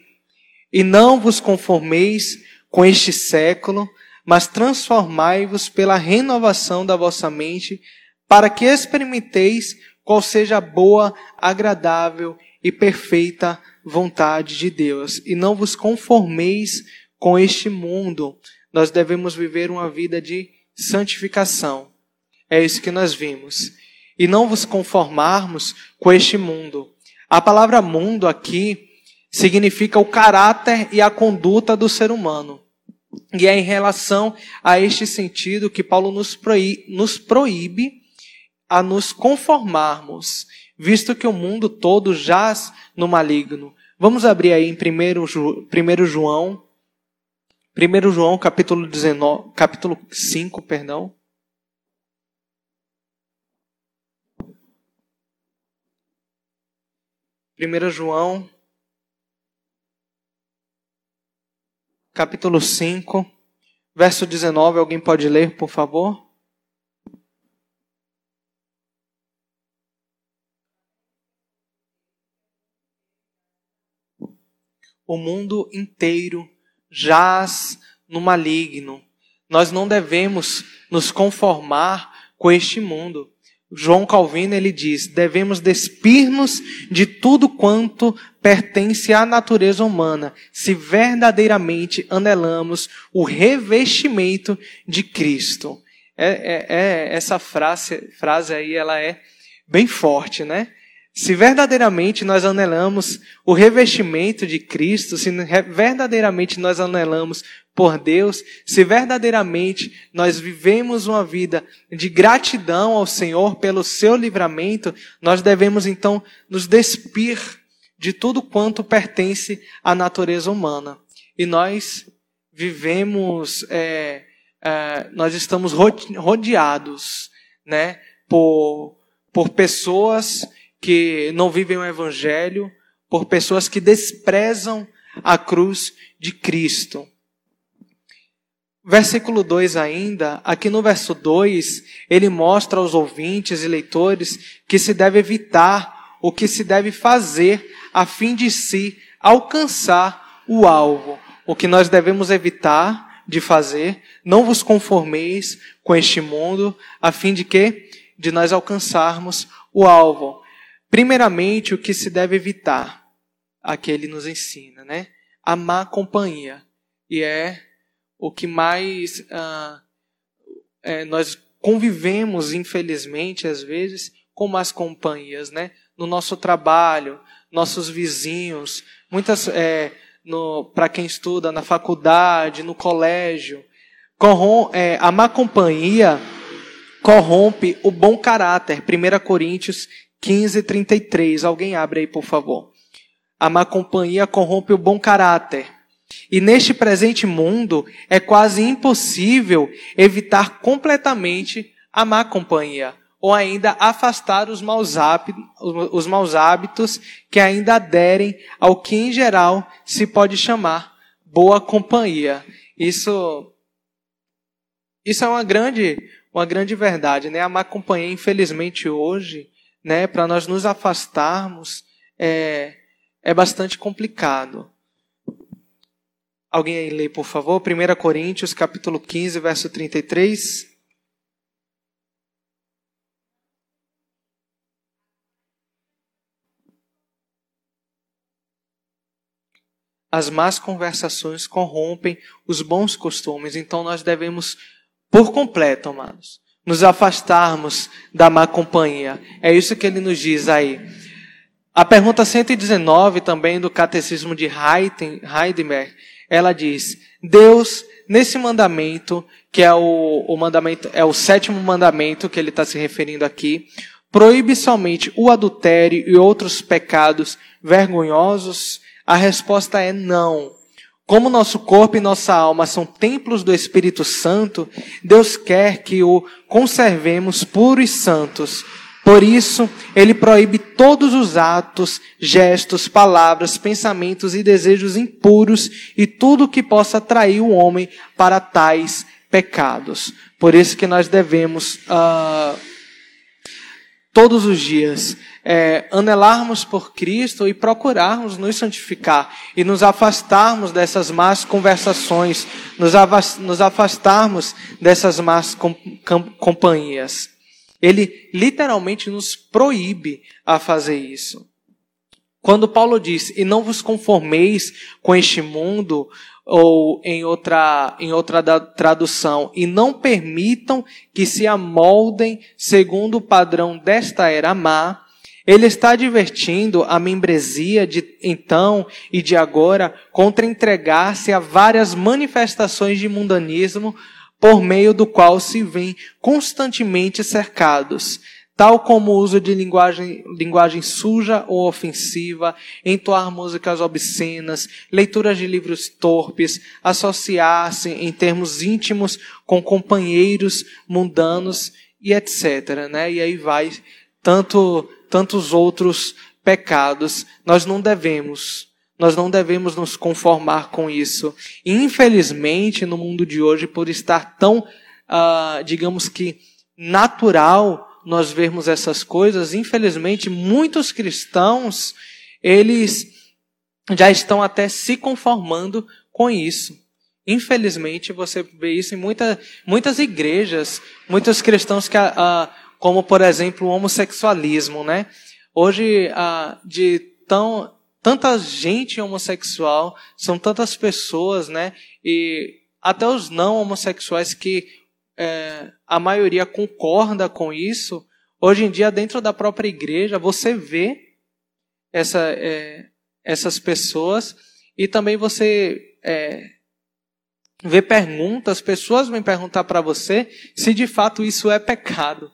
E não vos conformeis com este século, mas transformai-vos pela renovação da vossa mente, para que experimenteis qual seja a boa, agradável e perfeita vontade de Deus. E não vos conformeis com este mundo. Nós devemos viver uma vida de santificação. É isso que nós vimos. E não vos conformarmos com este mundo. A palavra mundo aqui significa o caráter e a conduta do ser humano. E é em relação a este sentido que Paulo nos proíbe, nos proíbe a nos conformarmos visto que o mundo todo jaz no maligno. Vamos abrir aí em 1 João, 1 João capítulo 19, capítulo 5, perdão. Primeiro João, capítulo 5, verso 19, alguém pode ler, por favor? O mundo inteiro jaz no maligno. Nós não devemos nos conformar com este mundo. João Calvino ele diz: devemos despir-nos de tudo quanto pertence à natureza humana, se verdadeiramente anelamos o revestimento de Cristo. É, é, é, essa frase, frase aí ela é bem forte, né? Se verdadeiramente nós anelamos o revestimento de Cristo, se verdadeiramente nós anelamos por Deus, se verdadeiramente nós vivemos uma vida de gratidão ao Senhor pelo seu livramento, nós devemos então nos despir de tudo quanto pertence à natureza humana. E nós vivemos, é, é, nós estamos rodeados, né, por, por pessoas que não vivem o Evangelho, por pessoas que desprezam a cruz de Cristo. versículo 2 ainda, aqui no verso 2, ele mostra aos ouvintes e leitores que se deve evitar o que se deve fazer a fim de se alcançar o alvo. O que nós devemos evitar de fazer, não vos conformeis com este mundo, a fim de que de nós alcançarmos o alvo. Primeiramente, o que se deve evitar, aqui ele nos ensina, né? A má companhia. E é o que mais ah, é, nós convivemos, infelizmente, às vezes, com más companhias, né? No nosso trabalho, nossos vizinhos, muitas, é, para quem estuda na faculdade, no colégio, corrom, é, a má companhia corrompe o bom caráter. 1 Coríntios 15, 33. Alguém abre aí, por favor. A má companhia corrompe o bom caráter. E neste presente mundo é quase impossível evitar completamente a má companhia, ou ainda afastar os maus, hábitos, os maus hábitos que ainda aderem ao que em geral se pode chamar boa companhia. Isso, isso é uma grande, uma grande verdade, né? A má companhia, infelizmente, hoje, né, para nós nos afastarmos, é, é bastante complicado. Alguém aí lê, por favor, 1 Coríntios, capítulo 15, verso 33. As más conversações corrompem os bons costumes, então nós devemos, por completo, amados, nos afastarmos da má companhia. É isso que ele nos diz aí. A pergunta 119 também do Catecismo de Heidenberg ela diz: Deus, nesse mandamento, que é o, o mandamento, é o sétimo mandamento que ele está se referindo aqui, proíbe somente o adultério e outros pecados vergonhosos? A resposta é não. Como nosso corpo e nossa alma são templos do Espírito Santo, Deus quer que o conservemos puros e santos, por isso, ele proíbe todos os atos, gestos, palavras, pensamentos e desejos impuros e tudo que possa atrair o homem para tais pecados. Por isso que nós devemos, uh, todos os dias, é, anelarmos por Cristo e procurarmos nos santificar e nos afastarmos dessas más conversações, nos afastarmos dessas más companhias. Ele literalmente nos proíbe a fazer isso. Quando Paulo diz, e não vos conformeis com este mundo, ou em outra, em outra tradução, e não permitam que se amoldem segundo o padrão desta era má, ele está advertindo a membresia de então e de agora contra entregar-se a várias manifestações de mundanismo por meio do qual se vêm constantemente cercados, tal como o uso de linguagem, linguagem suja ou ofensiva, entoar músicas obscenas, leituras de livros torpes, associar-se em termos íntimos com companheiros mundanos e etc. Né? E aí vai tanto, tantos outros pecados. Nós não devemos nós não devemos nos conformar com isso. infelizmente, no mundo de hoje, por estar tão, uh, digamos que, natural nós vermos essas coisas, infelizmente, muitos cristãos, eles já estão até se conformando com isso. Infelizmente, você vê isso em muita, muitas igrejas, muitos cristãos que, uh, como por exemplo o homossexualismo, né? Hoje, uh, de tão tanta gente homossexual, são tantas pessoas, né? E até os não homossexuais que é, a maioria concorda com isso. Hoje em dia, dentro da própria igreja, você vê essa, é, essas pessoas e também você é, vê perguntas, pessoas vêm perguntar para você se de fato isso é pecado.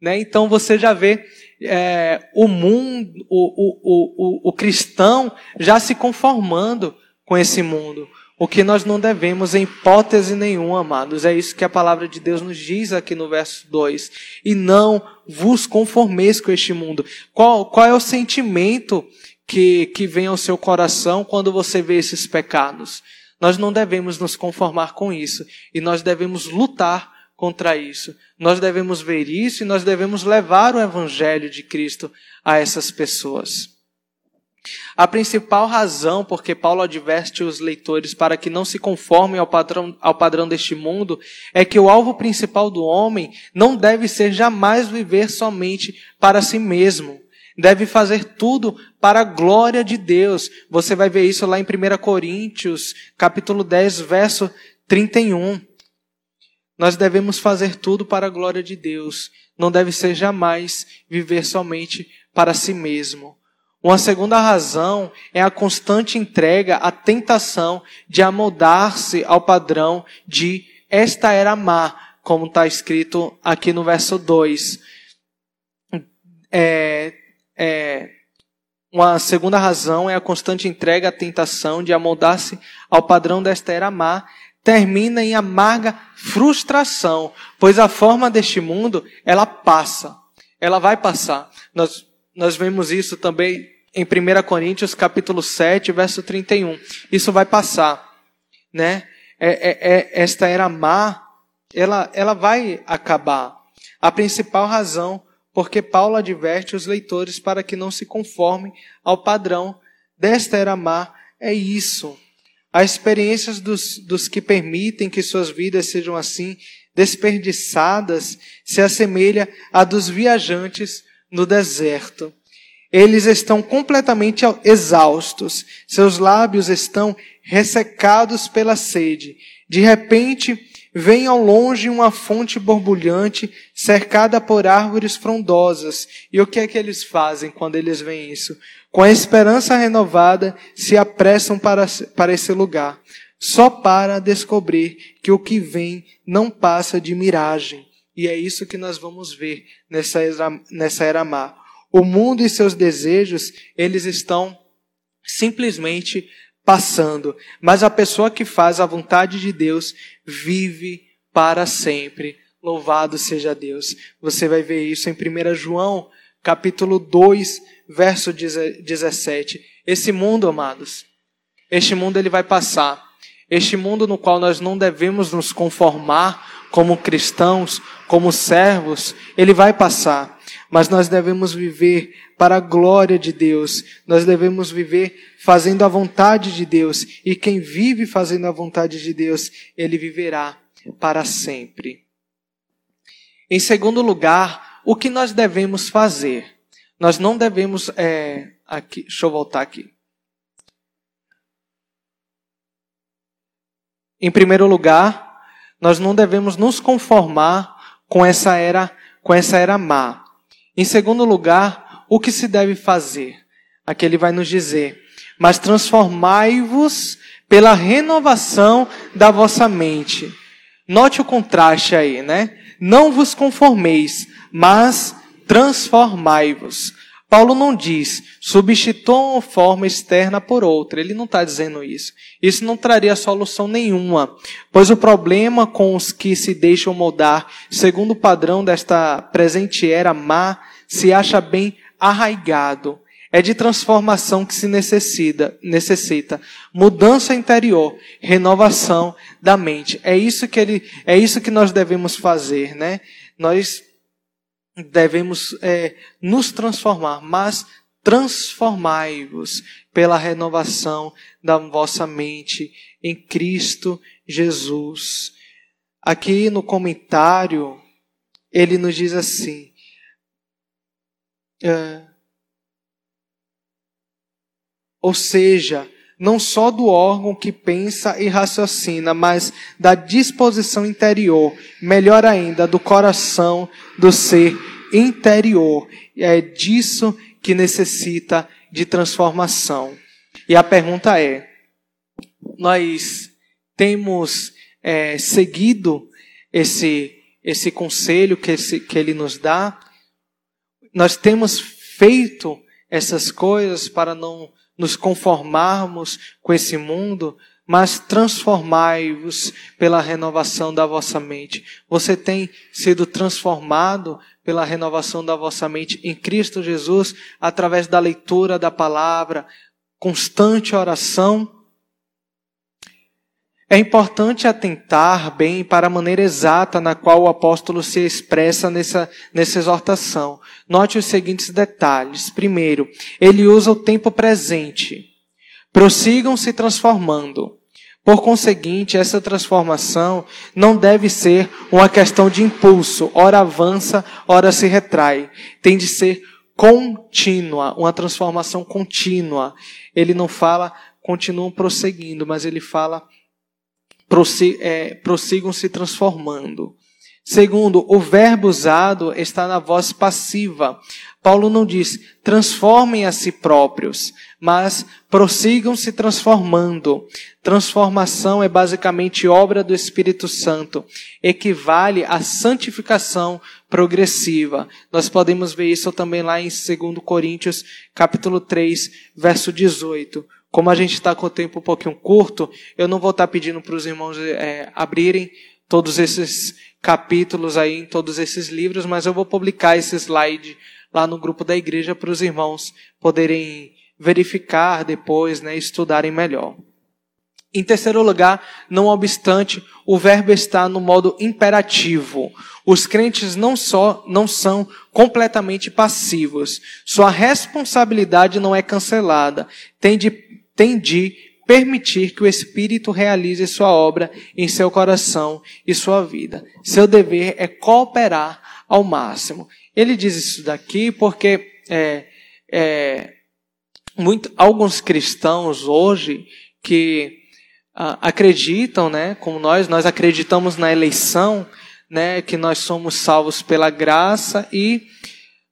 Né? Então você já vê é, o mundo, o, o, o, o cristão já se conformando com esse mundo. O que nós não devemos em hipótese nenhuma, amados. É isso que a palavra de Deus nos diz aqui no verso 2. E não vos conformeis com este mundo. Qual, qual é o sentimento que, que vem ao seu coração quando você vê esses pecados? Nós não devemos nos conformar com isso e nós devemos lutar contra isso. Nós devemos ver isso e nós devemos levar o evangelho de Cristo a essas pessoas. A principal razão porque Paulo adverte os leitores para que não se conformem ao padrão, ao padrão deste mundo é que o alvo principal do homem não deve ser jamais viver somente para si mesmo. Deve fazer tudo para a glória de Deus. Você vai ver isso lá em 1 Coríntios, capítulo 10, verso 31. Nós devemos fazer tudo para a glória de Deus. Não deve ser jamais viver somente para si mesmo. Uma segunda razão é a constante entrega à tentação de amoldar-se ao padrão de esta era má, como está escrito aqui no verso 2. É, é, uma segunda razão é a constante entrega à tentação de amoldar-se ao padrão desta era má, termina em amarga frustração, pois a forma deste mundo, ela passa, ela vai passar. Nós nós vemos isso também em 1 Coríntios capítulo 7, verso 31. Isso vai passar, né? É, é, é, esta era má, ela, ela vai acabar. A principal razão porque Paulo adverte os leitores para que não se conformem ao padrão desta era má é isso. As experiências dos, dos que permitem que suas vidas sejam assim desperdiçadas se assemelha a dos viajantes no deserto. Eles estão completamente exaustos, seus lábios estão ressecados pela sede. De repente, vem ao longe uma fonte borbulhante, cercada por árvores frondosas. E o que é que eles fazem quando eles veem isso? Com a esperança renovada, se apressam para, para esse lugar, só para descobrir que o que vem não passa de miragem. E é isso que nós vamos ver nessa nessa era má. O mundo e seus desejos, eles estão simplesmente passando. Mas a pessoa que faz a vontade de Deus vive para sempre. Louvado seja Deus. Você vai ver isso em 1 João, capítulo 2, verso 17. Esse mundo, amados, este mundo ele vai passar. Este mundo no qual nós não devemos nos conformar como cristãos, como servos, ele vai passar. Mas nós devemos viver para a glória de Deus. Nós devemos viver fazendo a vontade de Deus. E quem vive fazendo a vontade de Deus, ele viverá para sempre. Em segundo lugar, o que nós devemos fazer? Nós não devemos. É, aqui, deixa eu voltar aqui. Em primeiro lugar, nós não devemos nos conformar com essa era, com essa era má. Em segundo lugar, o que se deve fazer? Aqui ele vai nos dizer: "Mas transformai-vos pela renovação da vossa mente." Note o contraste aí, né? Não vos conformeis, mas transformai-vos. Paulo não diz, substituam uma forma externa por outra. Ele não está dizendo isso. Isso não traria solução nenhuma. Pois o problema com os que se deixam moldar, segundo o padrão desta presente era má, se acha bem arraigado. É de transformação que se necessita, necessita. Mudança interior, renovação da mente. É isso que ele, é isso que nós devemos fazer, né? Nós devemos é, nos transformar, mas transformai-vos pela renovação da vossa mente em Cristo Jesus. Aqui no comentário, ele nos diz assim: é, ou seja, não só do órgão que pensa e raciocina, mas da disposição interior, melhor ainda, do coração do ser interior. E é disso que necessita de transformação. E a pergunta é: nós temos é, seguido esse, esse conselho que, esse, que ele nos dá? Nós temos feito essas coisas para não nos conformarmos com esse mundo, mas transformai-vos pela renovação da vossa mente. Você tem sido transformado pela renovação da vossa mente em Cristo Jesus através da leitura da palavra, constante oração. É importante atentar bem para a maneira exata na qual o apóstolo se expressa nessa, nessa exortação. Note os seguintes detalhes. Primeiro, ele usa o tempo presente. Prossigam se transformando. Por conseguinte, essa transformação não deve ser uma questão de impulso, ora avança, ora se retrai. Tem de ser contínua, uma transformação contínua. Ele não fala continuam prosseguindo, mas ele fala é, prossigam se transformando. Segundo, o verbo usado está na voz passiva. Paulo não diz transformem a si próprios, mas prossigam se transformando. Transformação é basicamente obra do Espírito Santo, equivale à santificação progressiva. Nós podemos ver isso também lá em 2 Coríntios, capítulo 3, verso 18. Como a gente está com o tempo um pouquinho curto, eu não vou estar tá pedindo para os irmãos é, abrirem todos esses capítulos aí em todos esses livros, mas eu vou publicar esse slide lá no grupo da igreja para os irmãos poderem verificar depois, né, estudarem melhor. Em terceiro lugar, não obstante, o verbo está no modo imperativo. Os crentes não só não são completamente passivos. Sua responsabilidade não é cancelada. Tem de, tem de permitir que o Espírito realize sua obra em seu coração e sua vida. Seu dever é cooperar ao máximo. Ele diz isso daqui porque é, é, muito, alguns cristãos hoje que ah, acreditam, né, como nós, nós acreditamos na eleição, né, que nós somos salvos pela graça e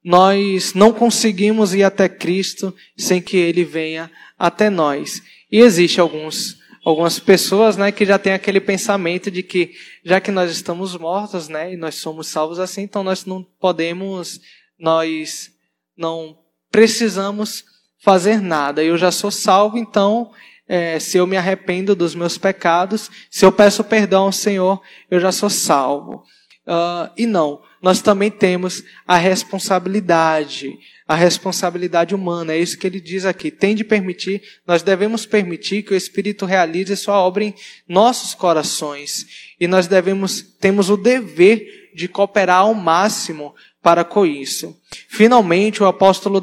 nós não conseguimos ir até Cristo sem que Ele venha até nós. E existe alguns algumas pessoas, né, que já têm aquele pensamento de que já que nós estamos mortos, né, e nós somos salvos assim, então nós não podemos, nós não precisamos fazer nada. Eu já sou salvo, então é, se eu me arrependo dos meus pecados, se eu peço perdão ao Senhor, eu já sou salvo. Uh, e não, nós também temos a responsabilidade, a responsabilidade humana. É isso que ele diz aqui. Tem de permitir, nós devemos permitir que o Espírito realize sua obra em nossos corações. E nós devemos, temos o dever de cooperar ao máximo para com isso. Finalmente, o apóstolo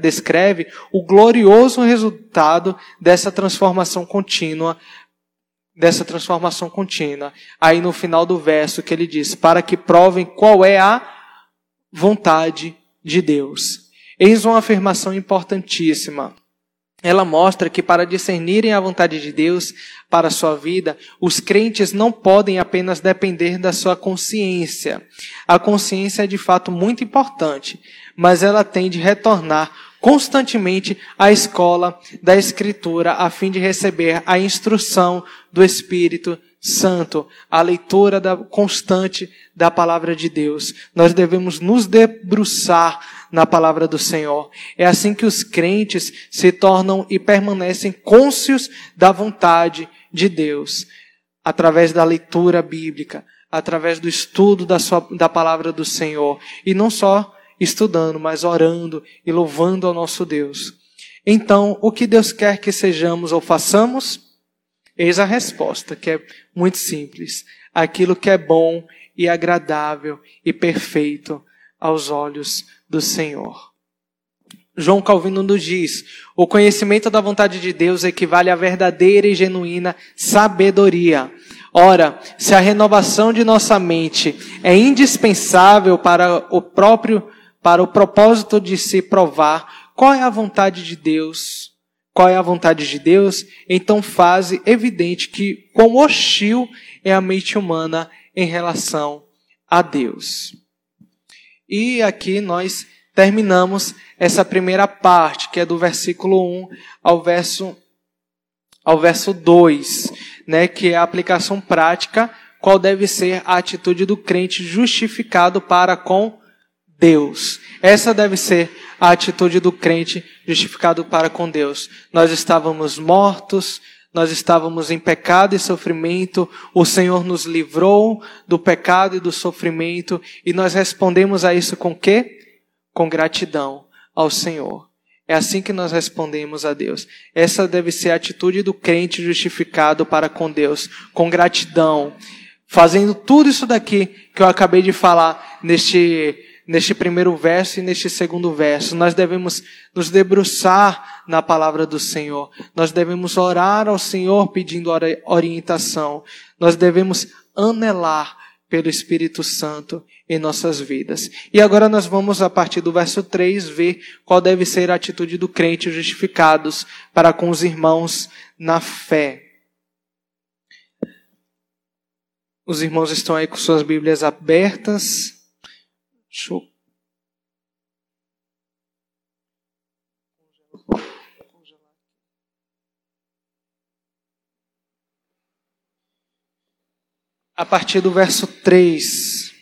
descreve o glorioso resultado dessa transformação contínua, dessa transformação contínua. Aí no final do verso que ele diz: "Para que provem qual é a vontade de Deus". Eis uma afirmação importantíssima ela mostra que para discernirem a vontade de Deus para a sua vida, os crentes não podem apenas depender da sua consciência. A consciência é de fato muito importante, mas ela tem de retornar constantemente à escola da Escritura a fim de receber a instrução do Espírito Santo, a leitura da, constante da palavra de Deus. Nós devemos nos debruçar na palavra do Senhor. É assim que os crentes se tornam e permanecem cônscios da vontade de Deus, através da leitura bíblica, através do estudo da, sua, da palavra do Senhor. E não só estudando, mas orando e louvando ao nosso Deus. Então, o que Deus quer que sejamos ou façamos? Eis a resposta, que é muito simples. Aquilo que é bom e agradável e perfeito aos olhos do Senhor. João Calvino nos diz: o conhecimento da vontade de Deus equivale à verdadeira e genuína sabedoria. Ora, se a renovação de nossa mente é indispensável para o próprio, para o propósito de se provar qual é a vontade de Deus, qual é a vontade de Deus, então faz evidente que quão hostil é a mente humana em relação a Deus. E aqui nós terminamos essa primeira parte, que é do versículo 1 ao verso ao verso 2, né, que é a aplicação prática, qual deve ser a atitude do crente justificado para com Deus. Essa deve ser a atitude do crente justificado para com Deus. Nós estávamos mortos, nós estávamos em pecado e sofrimento, o Senhor nos livrou do pecado e do sofrimento, e nós respondemos a isso com quê? Com gratidão ao Senhor. É assim que nós respondemos a Deus. Essa deve ser a atitude do crente justificado para com Deus, com gratidão, fazendo tudo isso daqui que eu acabei de falar neste, neste primeiro verso e neste segundo verso. Nós devemos nos debruçar na palavra do Senhor. Nós devemos orar ao Senhor pedindo orientação. Nós devemos anelar pelo Espírito Santo em nossas vidas. E agora nós vamos, a partir do verso 3, ver qual deve ser a atitude do crente justificados para com os irmãos na fé. Os irmãos estão aí com suas Bíblias abertas. Eu a partir do verso 3.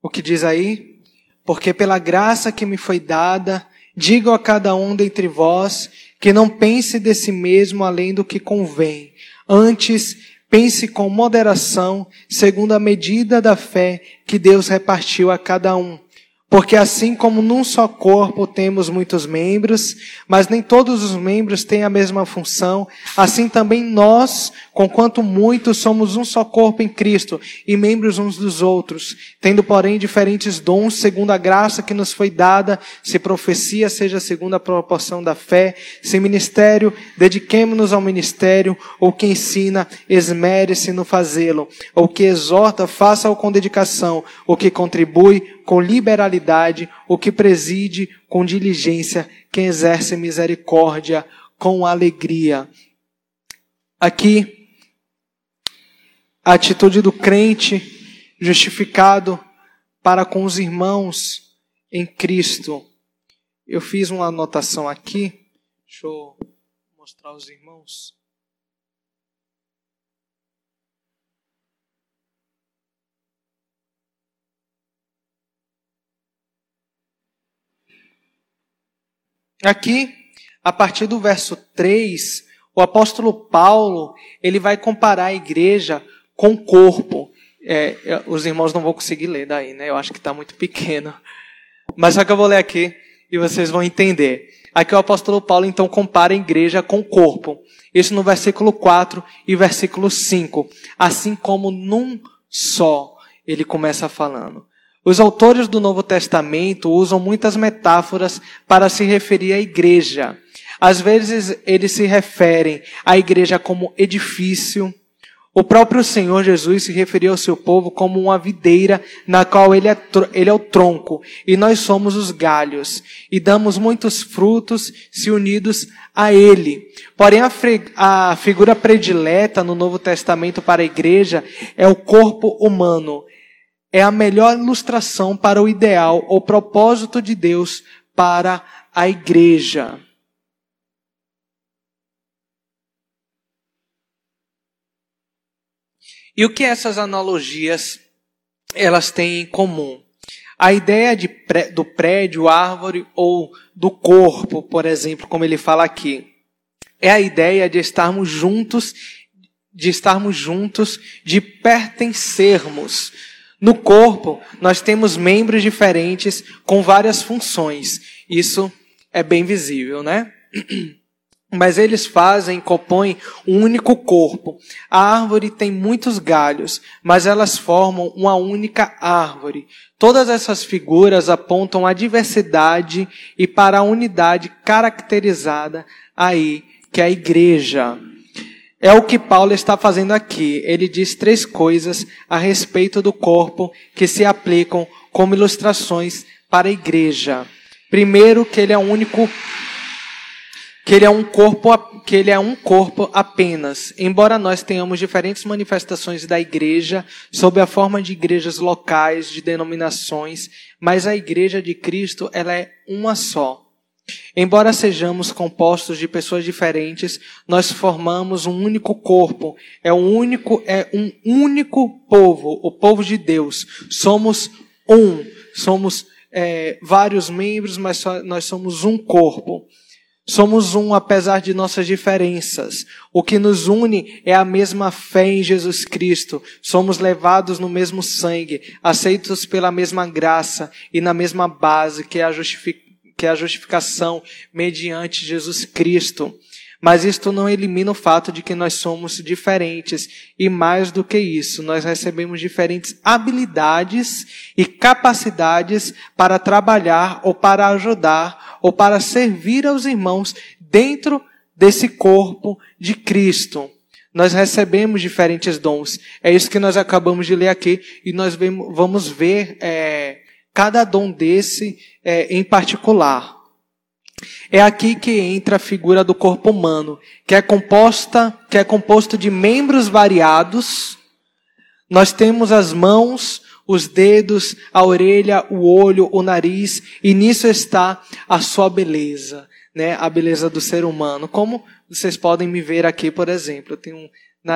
O que diz aí? Porque pela graça que me foi dada, digo a cada um dentre vós que não pense de si mesmo além do que convém. Antes, pense com moderação, segundo a medida da fé que Deus repartiu a cada um. Porque assim como num só corpo temos muitos membros, mas nem todos os membros têm a mesma função, assim também nós, conquanto muitos, somos um só corpo em Cristo e membros uns dos outros, tendo, porém, diferentes dons segundo a graça que nos foi dada, se profecia seja segundo a proporção da fé, se ministério, dediquemo-nos ao ministério, ou que ensina, esmere-se no fazê-lo, ou que exorta, faça-o com dedicação, ou que contribui, com liberalidade, o que preside com diligência, quem exerce misericórdia com alegria. Aqui, a atitude do crente justificado para com os irmãos em Cristo. Eu fiz uma anotação aqui, deixa eu mostrar aos irmãos. Aqui, a partir do verso 3, o apóstolo Paulo, ele vai comparar a igreja com o corpo. É, os irmãos não vão conseguir ler daí, né? Eu acho que está muito pequeno. Mas só que eu vou ler aqui e vocês vão entender. Aqui o apóstolo Paulo então compara a igreja com o corpo. Isso no versículo 4 e versículo 5. Assim como num só, ele começa falando. Os autores do Novo Testamento usam muitas metáforas para se referir à igreja. Às vezes eles se referem à igreja como edifício. O próprio Senhor Jesus se referiu ao seu povo como uma videira na qual ele é, ele é o tronco e nós somos os galhos e damos muitos frutos se unidos a ele. Porém, a, a figura predileta no Novo Testamento para a igreja é o corpo humano é a melhor ilustração para o ideal ou propósito de Deus para a igreja. E o que essas analogias elas têm em comum? A ideia de, do prédio, árvore ou do corpo, por exemplo, como ele fala aqui, é a ideia de estarmos juntos, de estarmos juntos, de pertencermos no corpo, nós temos membros diferentes com várias funções. Isso é bem visível, né? Mas eles fazem, compõem um único corpo. A árvore tem muitos galhos, mas elas formam uma única árvore. Todas essas figuras apontam a diversidade e para a unidade caracterizada aí, que é a igreja. É o que Paulo está fazendo aqui. Ele diz três coisas a respeito do corpo que se aplicam como ilustrações para a igreja. Primeiro, que ele é único que ele é um corpo que ele é um corpo apenas. Embora nós tenhamos diferentes manifestações da igreja sob a forma de igrejas locais, de denominações, mas a igreja de Cristo, ela é uma só. Embora sejamos compostos de pessoas diferentes, nós formamos um único corpo. É um único, é um único povo, o povo de Deus. Somos um. Somos é, vários membros, mas só, nós somos um corpo. Somos um apesar de nossas diferenças. O que nos une é a mesma fé em Jesus Cristo. Somos levados no mesmo sangue, aceitos pela mesma graça e na mesma base que é a, que é a justificação mediante Jesus Cristo. Mas isto não elimina o fato de que nós somos diferentes. E mais do que isso, nós recebemos diferentes habilidades e capacidades para trabalhar ou para ajudar ou para servir aos irmãos dentro desse corpo de Cristo. Nós recebemos diferentes dons. É isso que nós acabamos de ler aqui. E nós vamos ver é, cada dom desse é, em particular. É aqui que entra a figura do corpo humano, que é composta, que é composto de membros variados. Nós temos as mãos, os dedos, a orelha, o olho, o nariz, e nisso está a sua beleza, né? A beleza do ser humano. Como vocês podem me ver aqui, por exemplo, eu tenho um,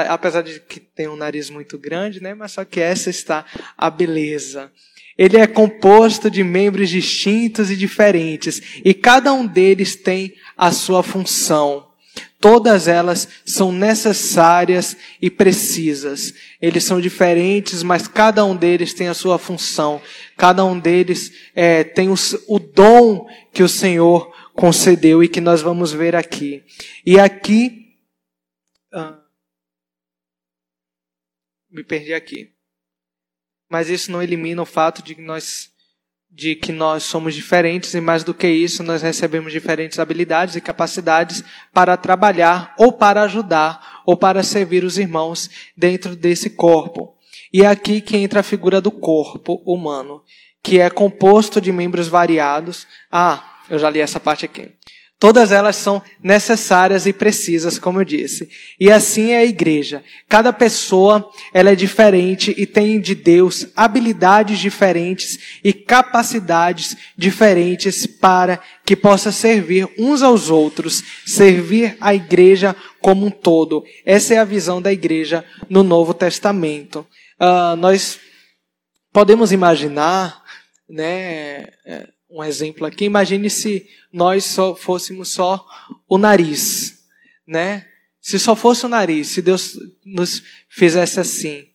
apesar de que tem um nariz muito grande, né? Mas só que essa está a beleza. Ele é composto de membros distintos e diferentes, e cada um deles tem a sua função. Todas elas são necessárias e precisas. Eles são diferentes, mas cada um deles tem a sua função. Cada um deles é, tem o, o dom que o Senhor concedeu e que nós vamos ver aqui. E aqui. Ah, me perdi aqui mas isso não elimina o fato de que nós de que nós somos diferentes e mais do que isso, nós recebemos diferentes habilidades e capacidades para trabalhar ou para ajudar ou para servir os irmãos dentro desse corpo. E é aqui que entra a figura do corpo humano, que é composto de membros variados. Ah, eu já li essa parte aqui. Todas elas são necessárias e precisas, como eu disse. E assim é a igreja. Cada pessoa, ela é diferente e tem de Deus habilidades diferentes e capacidades diferentes para que possa servir uns aos outros, servir a igreja como um todo. Essa é a visão da igreja no Novo Testamento. Uh, nós podemos imaginar, né, um exemplo aqui. Imagine se nós só fôssemos só o nariz, né? Se só fosse o nariz, se Deus nos fizesse assim,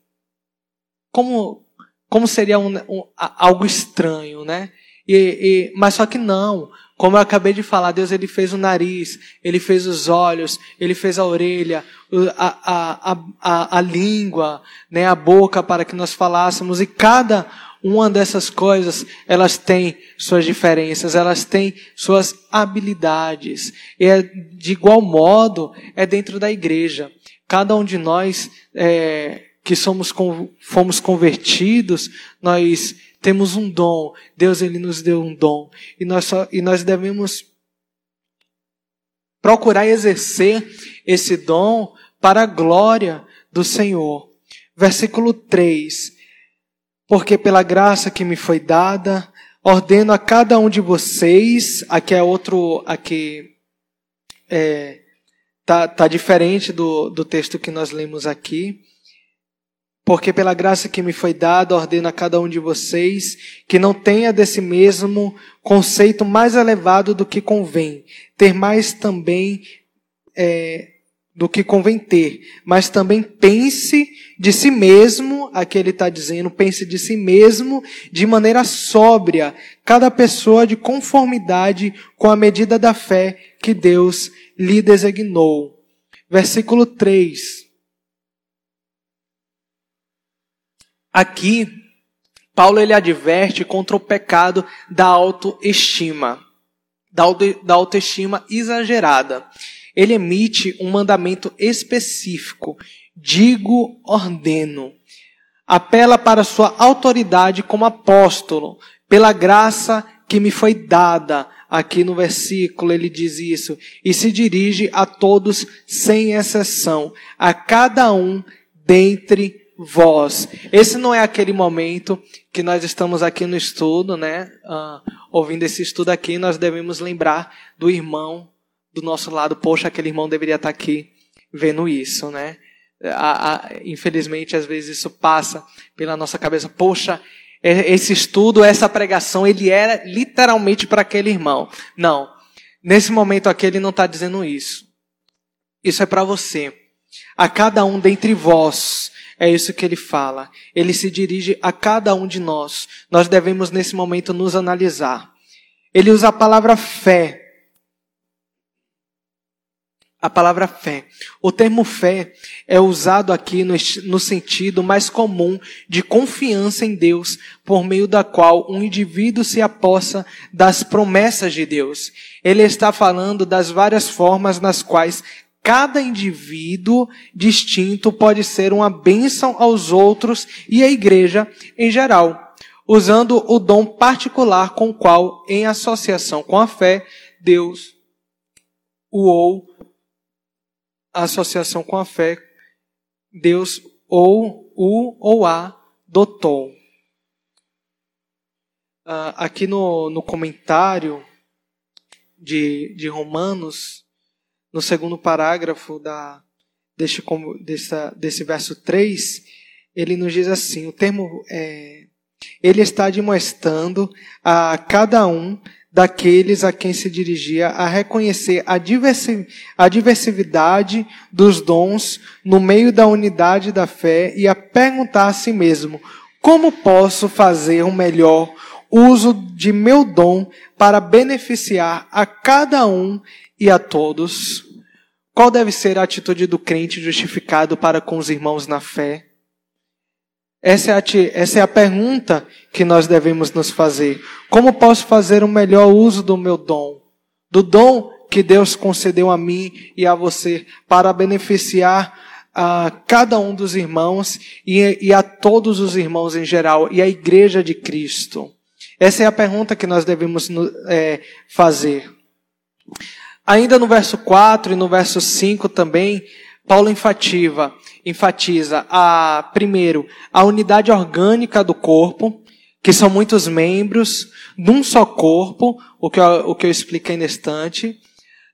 como como seria um, um, algo estranho, né? E, e, mas só que não. Como eu acabei de falar, Deus ele fez o nariz, ele fez os olhos, ele fez a orelha, a, a, a, a, língua, né, a boca para que nós falássemos, e cada uma dessas coisas, elas têm suas diferenças, elas têm suas habilidades. E é, de igual modo, é dentro da igreja. Cada um de nós é, que somos, fomos convertidos, nós temos um dom. Deus ele nos deu um dom. E nós, só, e nós devemos procurar exercer esse dom para a glória do Senhor. Versículo 3 porque pela graça que me foi dada, ordeno a cada um de vocês, aqui é outro, aqui é, tá, tá diferente do, do texto que nós lemos aqui, porque pela graça que me foi dada, ordeno a cada um de vocês que não tenha desse mesmo conceito mais elevado do que convém, ter mais também é, do que convém ter, mas também pense de si mesmo, aqui ele está dizendo, pense de si mesmo de maneira sóbria, cada pessoa de conformidade com a medida da fé que Deus lhe designou. Versículo 3. Aqui, Paulo ele adverte contra o pecado da autoestima, da autoestima exagerada ele emite um mandamento específico. Digo, ordeno. Apela para sua autoridade como apóstolo, pela graça que me foi dada. Aqui no versículo ele diz isso. E se dirige a todos sem exceção, a cada um dentre vós. Esse não é aquele momento que nós estamos aqui no estudo, né? Uh, ouvindo esse estudo aqui, nós devemos lembrar do irmão do nosso lado, poxa, aquele irmão deveria estar aqui vendo isso, né? A, a, infelizmente, às vezes isso passa pela nossa cabeça. Poxa, esse estudo, essa pregação, ele era literalmente para aquele irmão. Não. Nesse momento aqui, ele não está dizendo isso. Isso é para você. A cada um dentre vós. É isso que ele fala. Ele se dirige a cada um de nós. Nós devemos, nesse momento, nos analisar. Ele usa a palavra fé a palavra fé. O termo fé é usado aqui no, no, sentido mais comum de confiança em Deus, por meio da qual um indivíduo se apossa das promessas de Deus. Ele está falando das várias formas nas quais cada indivíduo distinto pode ser uma bênção aos outros e à igreja em geral, usando o dom particular com o qual, em associação com a fé, Deus o ou a associação com a fé, Deus ou o ou a dotou. Uh, aqui no, no comentário de, de Romanos, no segundo parágrafo da, deste, dessa, desse verso 3, ele nos diz assim: o termo é, ele está demonstrando a cada um daqueles a quem se dirigia a reconhecer a, diversi a diversidade dos dons no meio da unidade da fé e a perguntar a si mesmo: como posso fazer um melhor uso de meu dom para beneficiar a cada um e a todos? Qual deve ser a atitude do crente justificado para com os irmãos na fé? Essa é, a, essa é a pergunta que nós devemos nos fazer. Como posso fazer o um melhor uso do meu dom? Do dom que Deus concedeu a mim e a você para beneficiar a cada um dos irmãos e, e a todos os irmãos em geral e a igreja de Cristo? Essa é a pergunta que nós devemos é, fazer. Ainda no verso 4 e no verso 5 também, Paulo enfatiza, enfatiza a, primeiro, a unidade orgânica do corpo, que são muitos membros num só corpo, o que eu, o que eu expliquei na estante.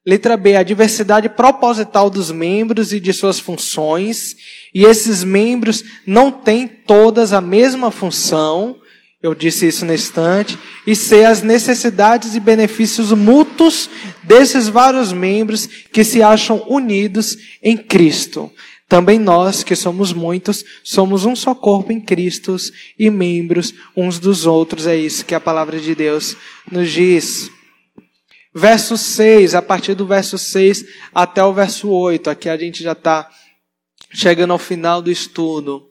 Letra B, a diversidade proposital dos membros e de suas funções. E esses membros não têm todas a mesma função, eu disse isso na estante, e ser as necessidades e benefícios mútuos desses vários membros que se acham unidos em Cristo. Também nós, que somos muitos, somos um só corpo em Cristo e membros uns dos outros. É isso que a palavra de Deus nos diz. Verso 6, a partir do verso 6 até o verso 8, aqui a gente já está chegando ao final do estudo.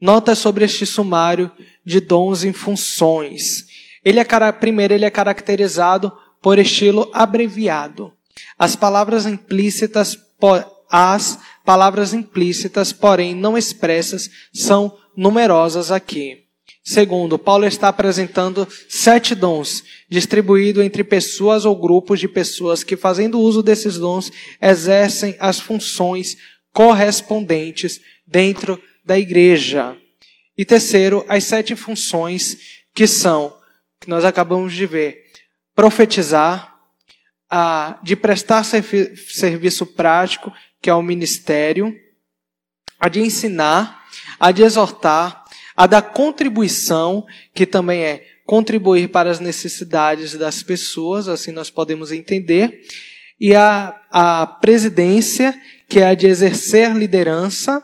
Nota sobre este sumário de dons e funções. Ele é, primeiro, ele é caracterizado por estilo abreviado. As palavras implícitas, as palavras implícitas, porém não expressas, são numerosas aqui. Segundo, Paulo está apresentando sete dons, distribuídos entre pessoas ou grupos de pessoas que, fazendo uso desses dons, exercem as funções correspondentes dentro da igreja. E terceiro, as sete funções que são, que nós acabamos de ver, profetizar, a, de prestar servi serviço prático, que é o ministério, a de ensinar, a de exortar, a da contribuição, que também é contribuir para as necessidades das pessoas, assim nós podemos entender, e a, a presidência, que é a de exercer liderança,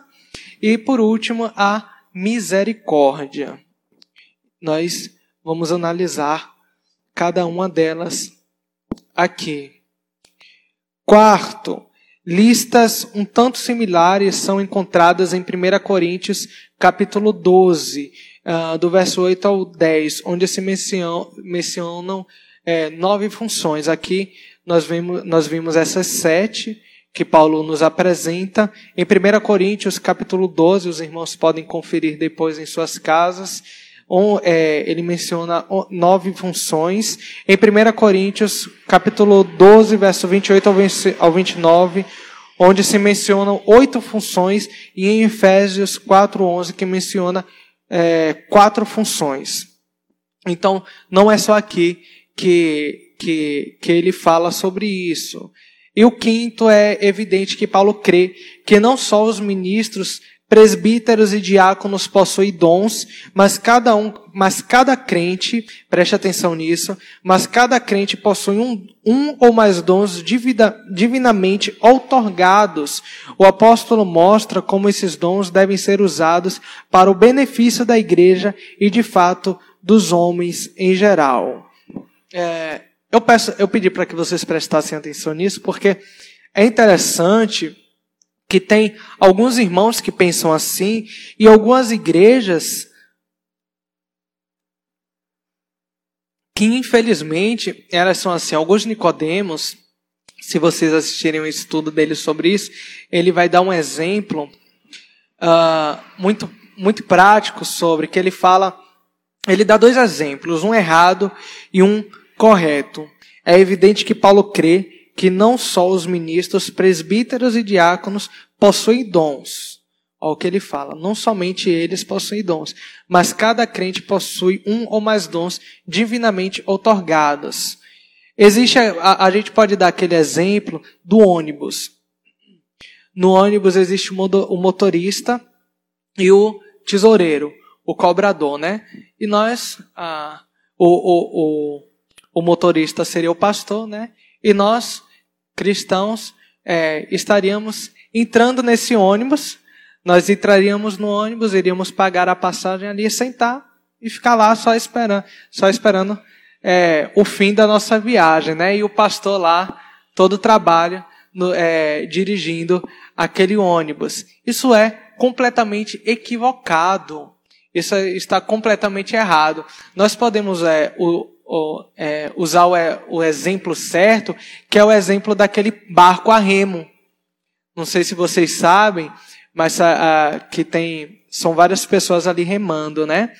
e por último, a misericórdia. Nós vamos analisar cada uma delas aqui. Quarto, listas um tanto similares são encontradas em 1 Coríntios, capítulo 12, uh, do verso 8 ao 10, onde se mencionam, mencionam é, nove funções. Aqui nós vimos, nós vimos essas sete, que Paulo nos apresenta. Em 1 Coríntios, capítulo 12, os irmãos podem conferir depois em suas casas. Um, é, ele menciona nove funções. Em 1 Coríntios, capítulo 12, verso 28 ao 29, onde se mencionam oito funções, e em Efésios 4:11 que menciona é, quatro funções. Então, não é só aqui que, que, que ele fala sobre isso. E o quinto é evidente que Paulo crê que não só os ministros presbíteros e diáconos possuem dons, mas cada um, mas cada crente, preste atenção nisso, mas cada crente possui um, um ou mais dons divida, divinamente outorgados. O apóstolo mostra como esses dons devem ser usados para o benefício da igreja e, de fato, dos homens em geral. É, eu, peço, eu pedi para que vocês prestassem atenção nisso, porque é interessante que tem alguns irmãos que pensam assim e algumas igrejas que infelizmente elas são assim. Alguns Nicodemos, se vocês assistirem um estudo dele sobre isso, ele vai dar um exemplo uh, muito muito prático sobre que ele fala, ele dá dois exemplos, um errado e um correto. É evidente que Paulo crê que não só os ministros, presbíteros e diáconos possuem dons. Olha o que ele fala. Não somente eles possuem dons, mas cada crente possui um ou mais dons divinamente otorgados. Existe, a, a gente pode dar aquele exemplo do ônibus. No ônibus existe o motorista e o tesoureiro, o cobrador, né? E nós, a, o, o, o, o motorista seria o pastor, né? E nós, cristãos é, estaríamos entrando nesse ônibus, nós entraríamos no ônibus, iríamos pagar a passagem ali, sentar e ficar lá só esperando, só esperando é, o fim da nossa viagem, né? E o pastor lá, todo o trabalho, no, é, dirigindo aquele ônibus. Isso é completamente equivocado. Isso está completamente errado. Nós podemos é, o, é, usar o, é, o exemplo certo, que é o exemplo daquele barco a remo. Não sei se vocês sabem, mas a, a, que tem são várias pessoas ali remando, né?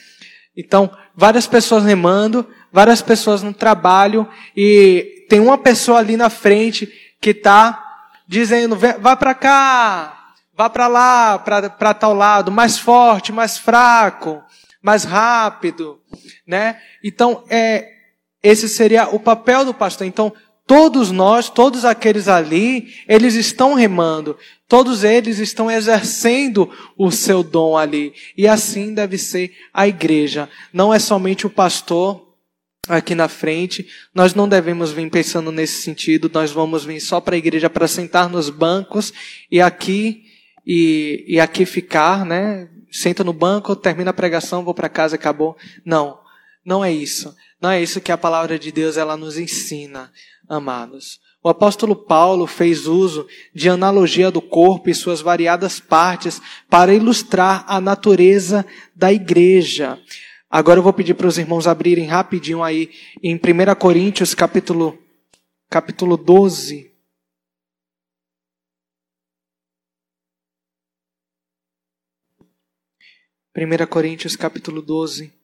Então, várias pessoas remando, várias pessoas no trabalho e tem uma pessoa ali na frente que está dizendo: vá para cá, vá para lá, para tal lado, mais forte, mais fraco, mais rápido, né? Então, é, esse seria o papel do pastor. Então, todos nós, todos aqueles ali, eles estão remando. Todos eles estão exercendo o seu dom ali. E assim deve ser a igreja. Não é somente o pastor aqui na frente. Nós não devemos vir pensando nesse sentido. Nós vamos vir só para a igreja para sentar nos bancos e aqui e, e aqui ficar, né? Senta no banco, termina a pregação, vou para casa, acabou. Não, não é isso. Não é isso que a palavra de Deus ela nos ensina, amados. O apóstolo Paulo fez uso de analogia do corpo e suas variadas partes para ilustrar a natureza da igreja. Agora eu vou pedir para os irmãos abrirem rapidinho aí em 1 Coríntios capítulo, capítulo 12. Primeira Coríntios capítulo 12.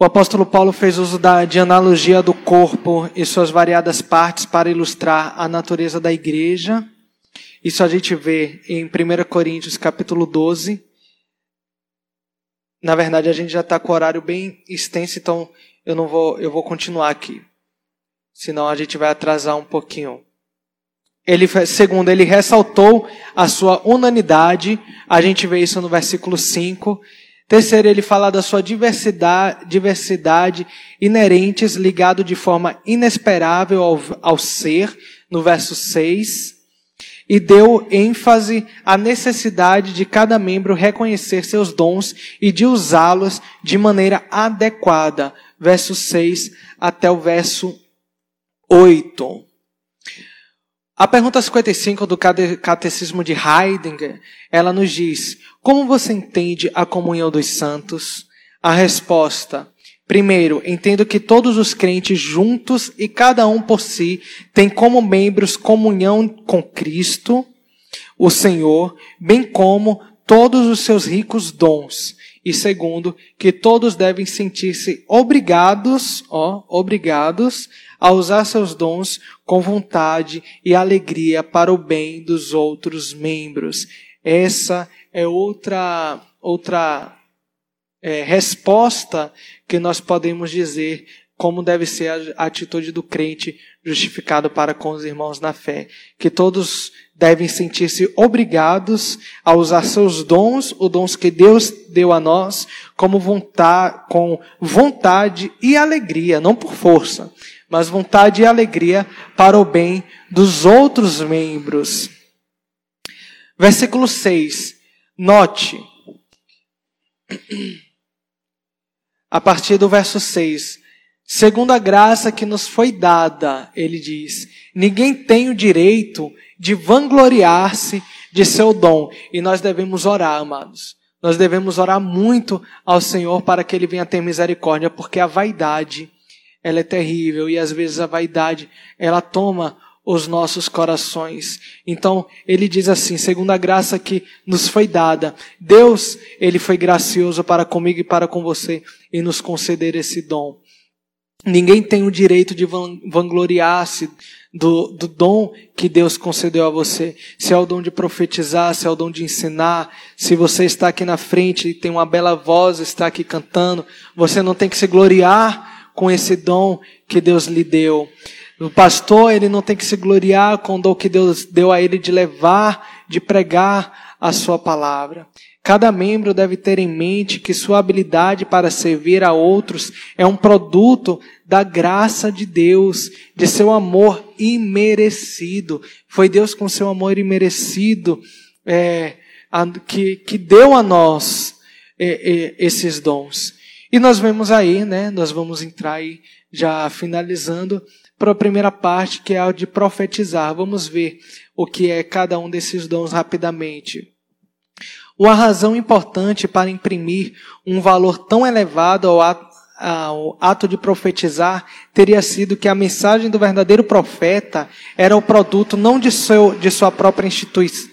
O apóstolo Paulo fez uso da, de analogia do corpo e suas variadas partes para ilustrar a natureza da igreja. Isso a gente vê em 1 Coríntios capítulo 12. Na verdade, a gente já está com o horário bem extenso, então eu não vou, eu vou continuar aqui. Senão a gente vai atrasar um pouquinho. Ele, segundo, ele ressaltou a sua unanidade. A gente vê isso no versículo 5. Terceiro, ele fala da sua diversidade, diversidade inerentes ligado de forma inesperável ao, ao ser, no verso 6. E deu ênfase à necessidade de cada membro reconhecer seus dons e de usá-los de maneira adequada. Verso 6 até o verso 8. A pergunta 55 do Catecismo de Heidegger, ela nos diz: Como você entende a comunhão dos santos? A resposta: Primeiro, entendo que todos os crentes juntos e cada um por si têm como membros comunhão com Cristo, o Senhor, bem como todos os seus ricos dons. E segundo, que todos devem sentir-se obrigados, ó, obrigados a usar seus dons com vontade e alegria para o bem dos outros membros. Essa é outra, outra é, resposta que nós podemos dizer como deve ser a atitude do crente justificado para com os irmãos na fé. Que todos devem sentir-se obrigados a usar seus dons, os dons que Deus deu a nós, como vontade, com vontade e alegria, não por força, mas vontade e alegria para o bem dos outros membros. Versículo 6. Note. A partir do verso 6. Segundo a graça que nos foi dada, ele diz: ninguém tem o direito de vangloriar-se de seu dom. E nós devemos orar, amados. Nós devemos orar muito ao Senhor para que Ele venha ter misericórdia, porque a vaidade, ela é terrível e às vezes a vaidade, ela toma os nossos corações. Então, ele diz assim, segundo a graça que nos foi dada, Deus, ele foi gracioso para comigo e para com você e nos conceder esse dom. Ninguém tem o direito de vangloriar-se do, do dom que Deus concedeu a você. Se é o dom de profetizar, se é o dom de ensinar, se você está aqui na frente e tem uma bela voz, está aqui cantando, você não tem que se gloriar com esse dom que Deus lhe deu. O pastor, ele não tem que se gloriar com o dom que Deus deu a ele de levar, de pregar a sua palavra. Cada membro deve ter em mente que sua habilidade para servir a outros é um produto da graça de Deus, de seu amor imerecido. Foi Deus com seu amor imerecido é, a, que, que deu a nós é, é, esses dons. E nós vemos aí, né? Nós vamos entrar aí já finalizando para a primeira parte, que é a de profetizar. Vamos ver o que é cada um desses dons rapidamente. Uma razão importante para imprimir um valor tão elevado ao ato, ao ato de profetizar teria sido que a mensagem do verdadeiro profeta era o produto não de, seu, de sua própria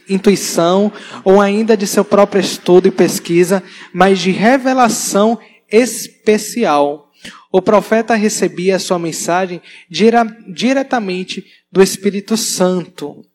intuição ou ainda de seu próprio estudo e pesquisa, mas de revelação especial. O profeta recebia a sua mensagem diretamente do Espírito Santo.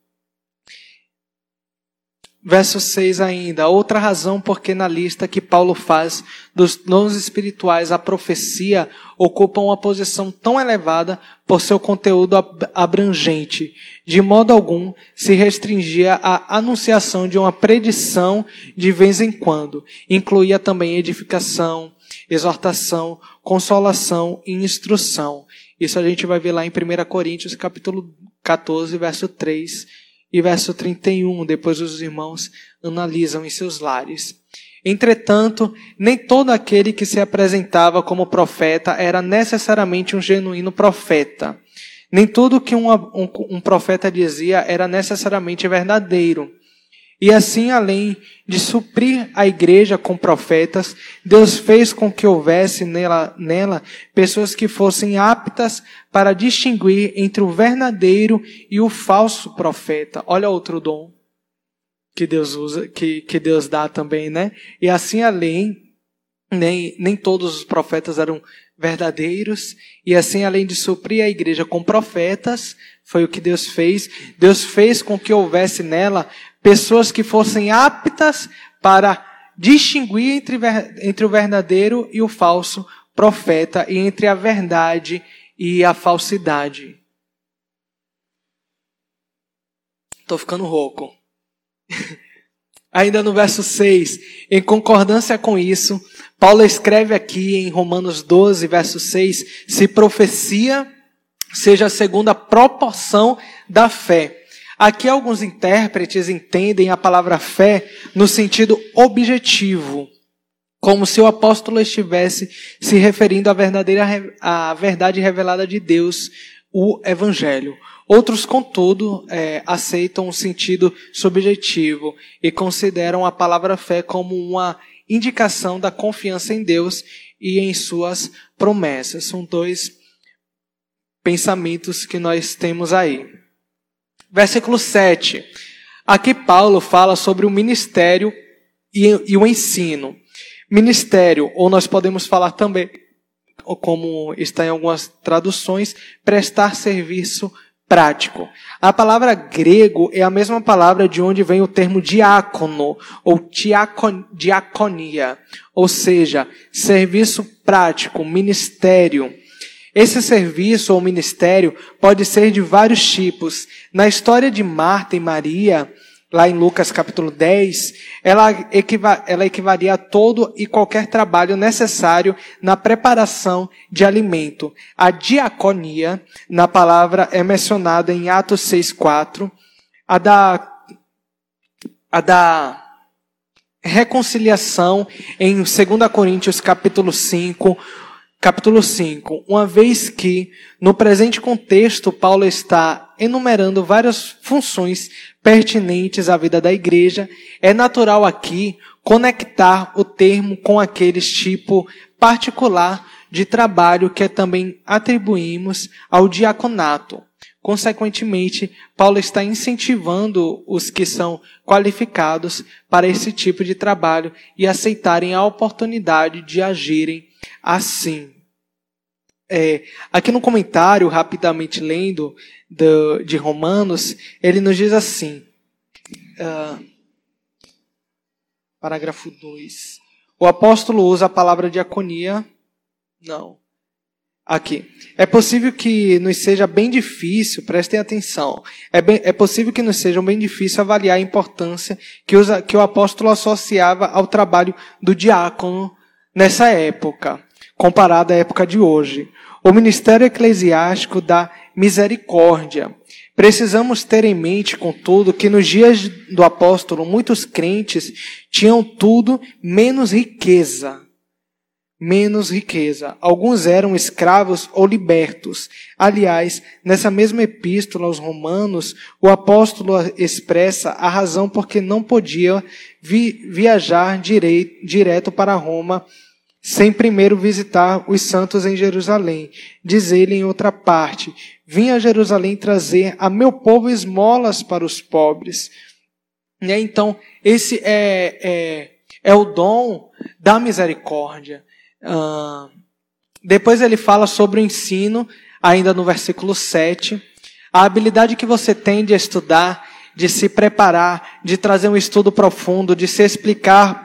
Verso 6 ainda, outra razão porque na lista que Paulo faz dos dons espirituais a profecia ocupa uma posição tão elevada por seu conteúdo abrangente, de modo algum se restringia à anunciação de uma predição de vez em quando, incluía também edificação, exortação, consolação e instrução. Isso a gente vai ver lá em 1 Coríntios capítulo 14, verso 3 e verso 31, depois os irmãos analisam em seus lares. Entretanto, nem todo aquele que se apresentava como profeta era necessariamente um genuíno profeta. Nem tudo que um, um, um profeta dizia era necessariamente verdadeiro. E assim, além de suprir a igreja com profetas, Deus fez com que houvesse nela, nela pessoas que fossem aptas para distinguir entre o verdadeiro e o falso profeta. Olha outro dom que Deus usa, que, que Deus dá também, né? E assim, além, nem, nem todos os profetas eram verdadeiros, e assim, além de suprir a igreja com profetas, foi o que Deus fez. Deus fez com que houvesse nela pessoas que fossem aptas para distinguir entre, entre o verdadeiro e o falso profeta e entre a verdade e a falsidade. Estou ficando rouco. Ainda no verso 6, em concordância com isso, Paulo escreve aqui em Romanos 12, verso 6, se profecia seja segundo a proporção da fé. Aqui alguns intérpretes entendem a palavra fé no sentido objetivo, como se o apóstolo estivesse se referindo à verdadeira à verdade revelada de Deus, o evangelho. Outros, contudo, é, aceitam o sentido subjetivo e consideram a palavra fé como uma indicação da confiança em Deus e em suas promessas. São dois pensamentos que nós temos aí. Versículo 7. Aqui Paulo fala sobre o ministério e, e o ensino. Ministério, ou nós podemos falar também, como está em algumas traduções, prestar serviço prático. A palavra grego é a mesma palavra de onde vem o termo diácono ou diaconia, ou seja, serviço prático, ministério. Esse serviço ou ministério pode ser de vários tipos. Na história de Marta e Maria, lá em Lucas capítulo 10, ela, equiva, ela a todo e qualquer trabalho necessário na preparação de alimento. A diaconia, na palavra, é mencionada em Atos 6,4. A da, a da reconciliação em 2 Coríntios capítulo 5, capítulo 5, uma vez que, no presente contexto, Paulo está enumerando várias funções pertinentes à vida da igreja, é natural aqui conectar o termo com aqueles tipo particular de trabalho que também atribuímos ao diaconato. Consequentemente, Paulo está incentivando os que são qualificados para esse tipo de trabalho e aceitarem a oportunidade de agirem assim. É, aqui no comentário, rapidamente lendo do, de Romanos, ele nos diz assim, uh, parágrafo 2. O apóstolo usa a palavra diaconia. Não. Aqui. É possível que nos seja bem difícil, prestem atenção, é, bem, é possível que nos seja bem difícil avaliar a importância que, usa, que o apóstolo associava ao trabalho do diácono nessa época comparado à época de hoje. O ministério eclesiástico da misericórdia. Precisamos ter em mente, contudo, que nos dias do apóstolo, muitos crentes tinham tudo menos riqueza. Menos riqueza. Alguns eram escravos ou libertos. Aliás, nessa mesma epístola aos Romanos, o apóstolo expressa a razão por que não podia vi viajar direto para Roma sem primeiro visitar os santos em Jerusalém. Diz ele em outra parte: Vim a Jerusalém trazer a meu povo esmolas para os pobres. E então, esse é, é, é o dom da misericórdia. Depois ele fala sobre o ensino, ainda no versículo 7. A habilidade que você tem de estudar de se preparar, de trazer um estudo profundo, de se explicar,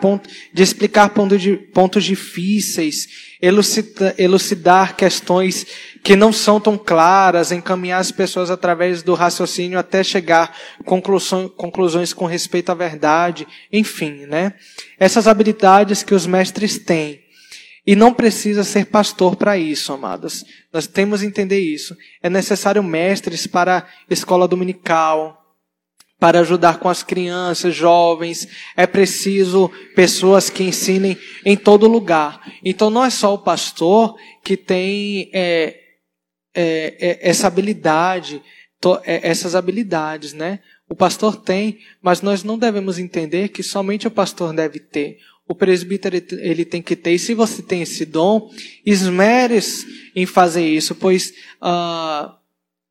de explicar pontos difíceis, elucidar, elucidar questões que não são tão claras, encaminhar as pessoas através do raciocínio até chegar a conclusões com respeito à verdade, enfim, né? Essas habilidades que os mestres têm. E não precisa ser pastor para isso, amadas. Nós temos que entender isso. É necessário mestres para a escola dominical, para ajudar com as crianças, jovens. É preciso pessoas que ensinem em todo lugar. Então não é só o pastor que tem é, é, é, essa habilidade, to, é, essas habilidades, né? O pastor tem, mas nós não devemos entender que somente o pastor deve ter. O presbítero ele tem que ter. E se você tem esse dom, esmeres em fazer isso, pois uh,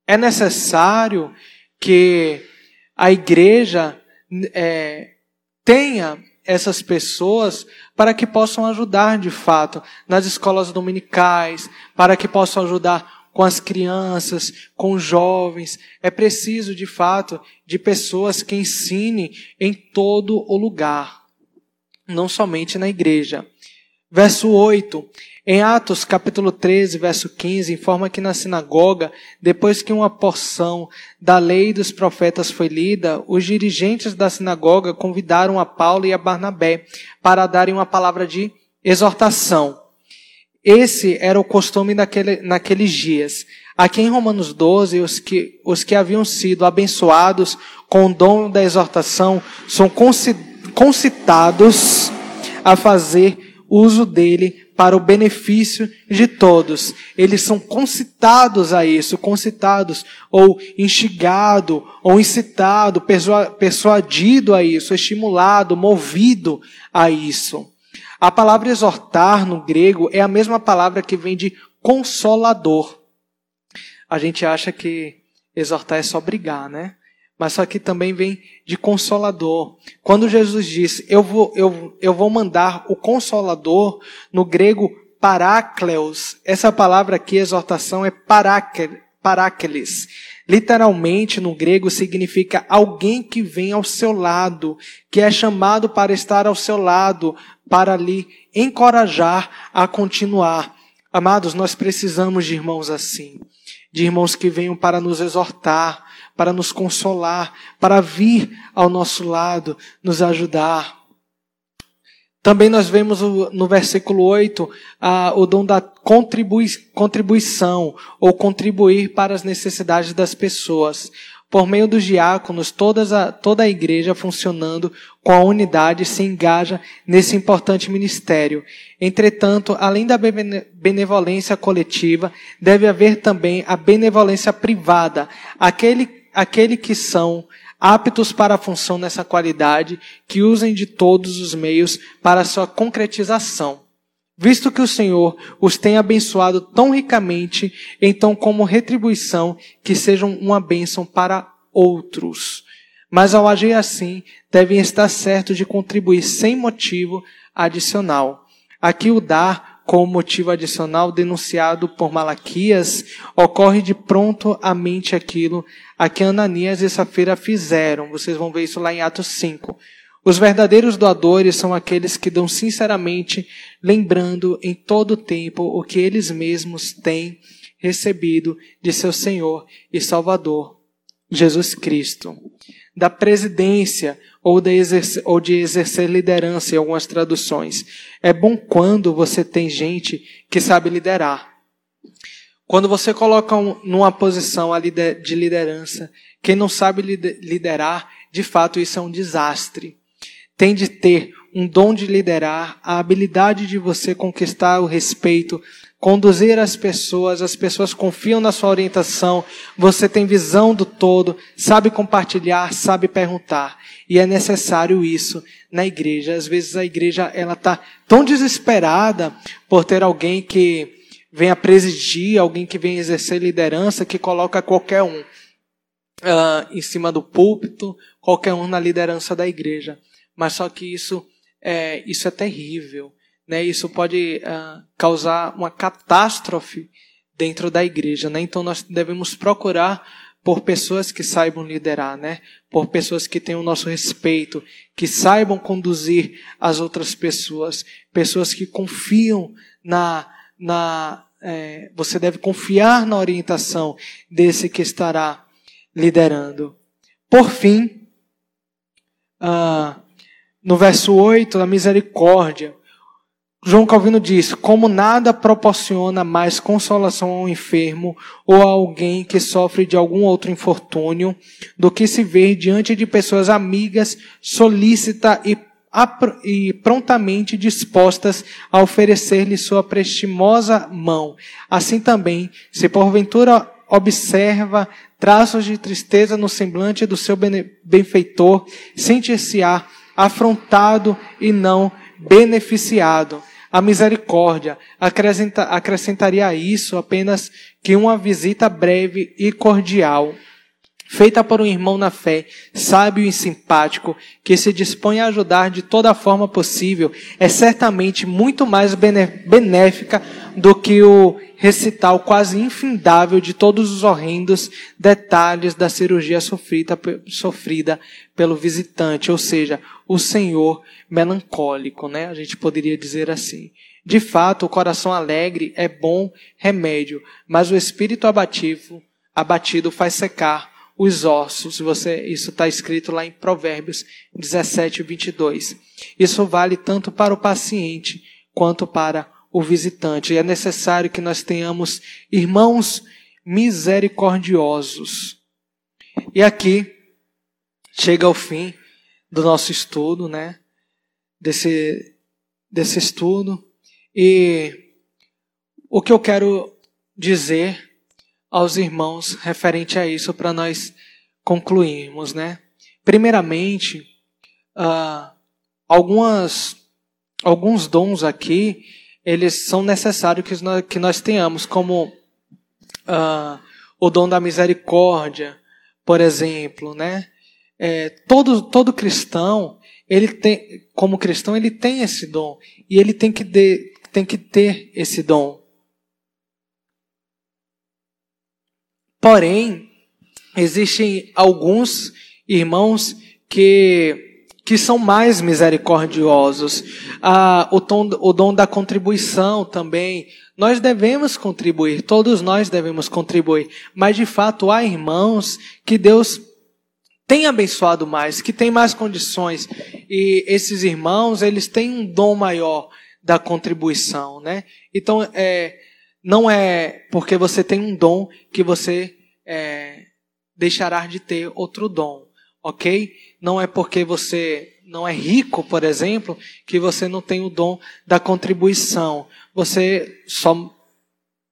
é necessário que a igreja é, tenha essas pessoas para que possam ajudar de fato nas escolas dominicais, para que possam ajudar com as crianças, com os jovens. É preciso de fato de pessoas que ensinem em todo o lugar, não somente na igreja. Verso 8. Em Atos capítulo 13, verso 15, informa que na sinagoga, depois que uma porção da lei dos profetas foi lida, os dirigentes da sinagoga convidaram a Paulo e a Barnabé para darem uma palavra de exortação. Esse era o costume naquele, naqueles dias. Aqui em Romanos 12, os que, os que haviam sido abençoados com o dom da exortação são concitados a fazer uso dele para o benefício de todos. Eles são concitados a isso, concitados, ou instigado, ou incitado, persuadido a isso, estimulado, movido a isso. A palavra exortar no grego é a mesma palavra que vem de consolador. A gente acha que exortar é só brigar, né? Mas só que também vem de consolador. Quando Jesus disse, eu vou, eu, eu vou mandar o consolador, no grego parácleos, essa palavra aqui, exortação, é parácleis. Literalmente, no grego, significa alguém que vem ao seu lado, que é chamado para estar ao seu lado, para lhe encorajar a continuar. Amados, nós precisamos de irmãos assim, de irmãos que venham para nos exortar, para nos consolar, para vir ao nosso lado, nos ajudar. Também nós vemos no versículo 8 o dom da contribui, contribuição, ou contribuir para as necessidades das pessoas. Por meio dos diáconos, a, toda a igreja funcionando com a unidade se engaja nesse importante ministério. Entretanto, além da benevolência coletiva, deve haver também a benevolência privada, aquele aquele que são aptos para a função nessa qualidade, que usem de todos os meios para sua concretização. Visto que o Senhor os tem abençoado tão ricamente, então como retribuição, que sejam uma bênção para outros. Mas ao agir assim, devem estar certos de contribuir sem motivo adicional. Aqui o dar com o motivo adicional denunciado por Malaquias, ocorre de pronto à mente aquilo a que Ananias e Safira fizeram. Vocês vão ver isso lá em Atos 5. Os verdadeiros doadores são aqueles que dão sinceramente, lembrando em todo tempo o que eles mesmos têm recebido de seu Senhor e Salvador, Jesus Cristo. Da presidência ou de, exercer, ou de exercer liderança em algumas traduções. É bom quando você tem gente que sabe liderar. Quando você coloca um, numa posição de liderança, quem não sabe liderar, de fato isso é um desastre. Tem de ter um dom de liderar, a habilidade de você conquistar o respeito, conduzir as pessoas, as pessoas confiam na sua orientação, você tem visão do todo, sabe compartilhar, sabe perguntar. E é necessário isso na igreja. Às vezes a igreja ela está tão desesperada por ter alguém que venha presidir, alguém que venha exercer liderança, que coloca qualquer um uh, em cima do púlpito, qualquer um na liderança da igreja. Mas só que isso é, isso é terrível. Né? Isso pode uh, causar uma catástrofe dentro da igreja. Né? Então nós devemos procurar por pessoas que saibam liderar, né? Por pessoas que tenham o nosso respeito, que saibam conduzir as outras pessoas, pessoas que confiam na, na é, você deve confiar na orientação desse que estará liderando. Por fim, ah, no verso 8, a misericórdia. João Calvino diz: como nada proporciona mais consolação ao enfermo ou a alguém que sofre de algum outro infortúnio do que se ver diante de pessoas amigas, solícita e, e prontamente dispostas a oferecer-lhe sua prestimosa mão. Assim também, se porventura observa traços de tristeza no semblante do seu benfeitor, sente-se-á afrontado e não beneficiado a misericórdia acrescenta, acrescentaria a isso apenas que uma visita breve e cordial, feita por um irmão na fé, sábio e simpático, que se dispõe a ajudar de toda forma possível, é certamente muito mais benéfica do que o recital quase infindável de todos os horrendos detalhes da cirurgia sofrida, sofrida pelo visitante, ou seja, o Senhor melancólico, né? A gente poderia dizer assim. De fato, o coração alegre é bom remédio, mas o espírito abativo, abatido faz secar os ossos. Você, isso está escrito lá em Provérbios 17, 22. Isso vale tanto para o paciente quanto para o visitante. E é necessário que nós tenhamos irmãos misericordiosos. E aqui chega ao fim do nosso estudo, né? Desse, desse estudo. E o que eu quero dizer aos irmãos referente a isso para nós concluirmos, né? Primeiramente, uh, algumas, alguns dons aqui eles são necessários que nós, que nós tenhamos, como uh, o dom da misericórdia, por exemplo, né? É, todo, todo cristão, ele tem, como cristão, ele tem esse dom e ele tem que, de, tem que ter esse dom. Porém, existem alguns irmãos que que são mais misericordiosos. Ah, o, tom, o dom da contribuição também. Nós devemos contribuir, todos nós devemos contribuir. Mas de fato há irmãos que Deus tem abençoado mais, que tem mais condições. E esses irmãos, eles têm um dom maior da contribuição, né? Então, é, não é porque você tem um dom que você é, deixará de ter outro dom, ok? Não é porque você não é rico, por exemplo, que você não tem o dom da contribuição. Você só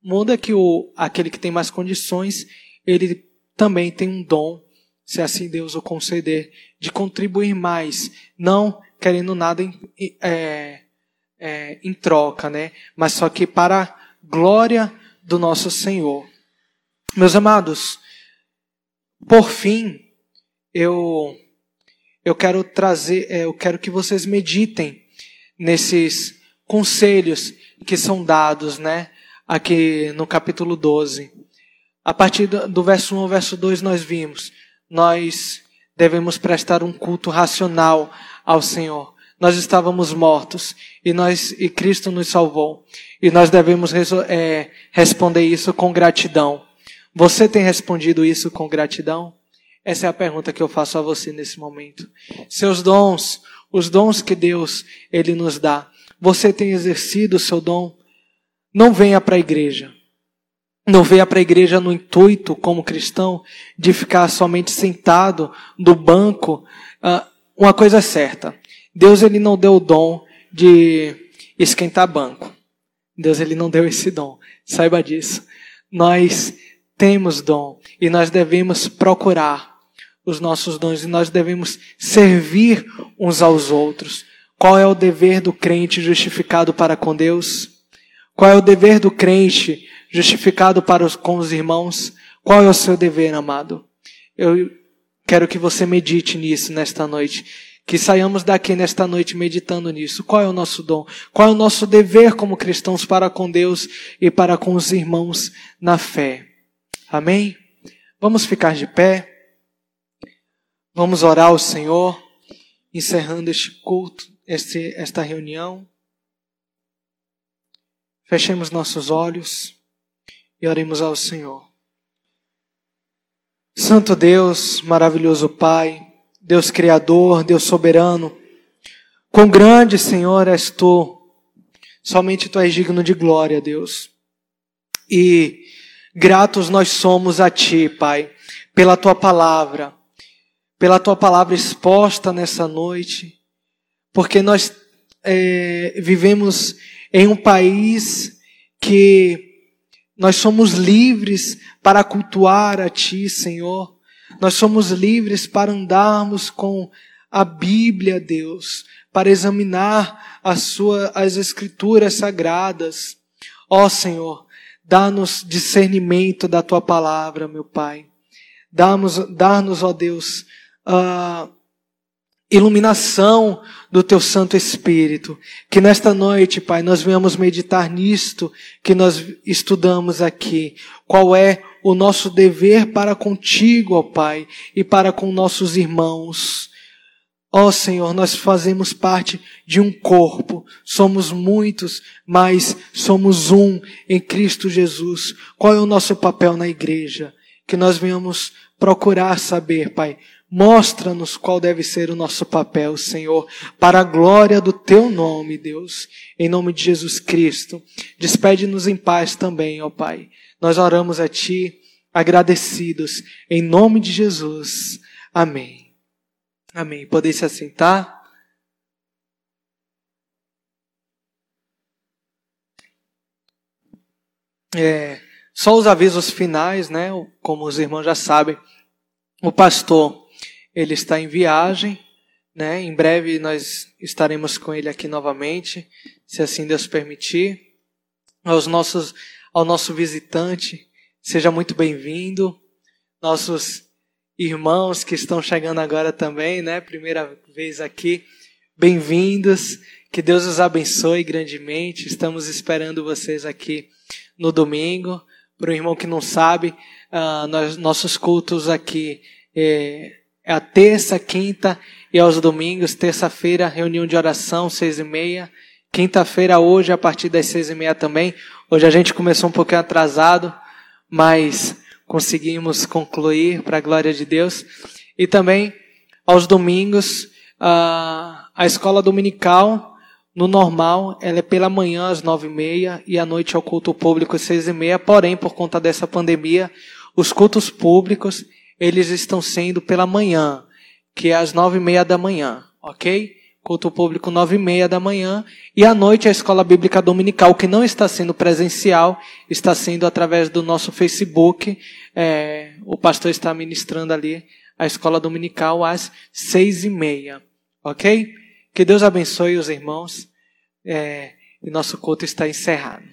muda que o, aquele que tem mais condições, ele também tem um dom, se assim Deus o conceder, de contribuir mais, não querendo nada em, é, é, em troca, né? Mas só que para glória do nosso Senhor. Meus amados, por fim, eu eu quero trazer, é, eu quero que vocês meditem nesses conselhos que são dados, né, aqui no capítulo 12. A partir do verso 1 ao verso 2 nós vimos, nós devemos prestar um culto racional ao Senhor nós estávamos mortos e nós e Cristo nos salvou e nós devemos é, responder isso com gratidão. Você tem respondido isso com gratidão? Essa é a pergunta que eu faço a você nesse momento. Seus dons, os dons que Deus ele nos dá, você tem exercido o seu dom? Não venha para a igreja. Não venha para a igreja no intuito, como cristão, de ficar somente sentado no banco. Uh, uma coisa é certa. Deus ele não deu o dom de esquentar banco. Deus ele não deu esse dom. Saiba disso. Nós temos dom e nós devemos procurar os nossos dons e nós devemos servir uns aos outros. Qual é o dever do crente justificado para com Deus? Qual é o dever do crente justificado para os, com os irmãos? Qual é o seu dever, amado? Eu quero que você medite nisso nesta noite que saiamos daqui nesta noite meditando nisso. Qual é o nosso dom? Qual é o nosso dever como cristãos para com Deus e para com os irmãos na fé? Amém? Vamos ficar de pé. Vamos orar ao Senhor, encerrando este culto, este, esta reunião. Fechemos nossos olhos e oremos ao Senhor. Santo Deus, maravilhoso Pai, Deus Criador, Deus Soberano. Quão grande, Senhor, és tu. Somente tu és digno de glória, Deus. E gratos nós somos a ti, Pai, pela tua palavra, pela tua palavra exposta nessa noite, porque nós é, vivemos em um país que nós somos livres para cultuar a Ti, Senhor. Nós somos livres para andarmos com a Bíblia, Deus, para examinar a sua, as Escrituras sagradas. Ó Senhor, dá-nos discernimento da Tua palavra, meu Pai. Dá-nos, ó Deus, a iluminação do Teu Santo Espírito. Que nesta noite, Pai, nós venhamos meditar nisto que nós estudamos aqui. Qual é o nosso dever para contigo, ó Pai, e para com nossos irmãos. Ó Senhor, nós fazemos parte de um corpo, somos muitos, mas somos um em Cristo Jesus. Qual é o nosso papel na igreja? Que nós venhamos procurar saber, Pai. Mostra-nos qual deve ser o nosso papel, Senhor, para a glória do Teu nome, Deus. Em nome de Jesus Cristo. Despede-nos em paz também, ó Pai. Nós oramos a Ti agradecidos, em nome de Jesus. Amém. Amém. Podem se assentar. É, só os avisos finais, né? Como os irmãos já sabem, o pastor ele está em viagem, né? Em breve nós estaremos com ele aqui novamente, se assim Deus permitir. Aos nossos ao nosso visitante, seja muito bem-vindo. Nossos irmãos que estão chegando agora também, né? Primeira vez aqui, bem-vindos. Que Deus os abençoe grandemente. Estamos esperando vocês aqui no domingo. Para o irmão que não sabe, uh, nós, nossos cultos aqui é, é a terça, quinta e aos domingos. Terça-feira, reunião de oração, seis e meia. Quinta-feira, hoje, a partir das seis e meia também. Hoje a gente começou um pouquinho atrasado, mas conseguimos concluir para a glória de Deus. E também, aos domingos, a, a escola dominical no normal, ela é pela manhã às nove e meia e à noite é o culto público às seis e meia. Porém, por conta dessa pandemia, os cultos públicos eles estão sendo pela manhã, que é às nove e meia da manhã, ok? Culto público nove e meia da manhã e à noite a escola bíblica dominical, que não está sendo presencial, está sendo através do nosso Facebook. É, o pastor está ministrando ali a escola dominical às seis e meia, ok? Que Deus abençoe os irmãos. É, e nosso culto está encerrado.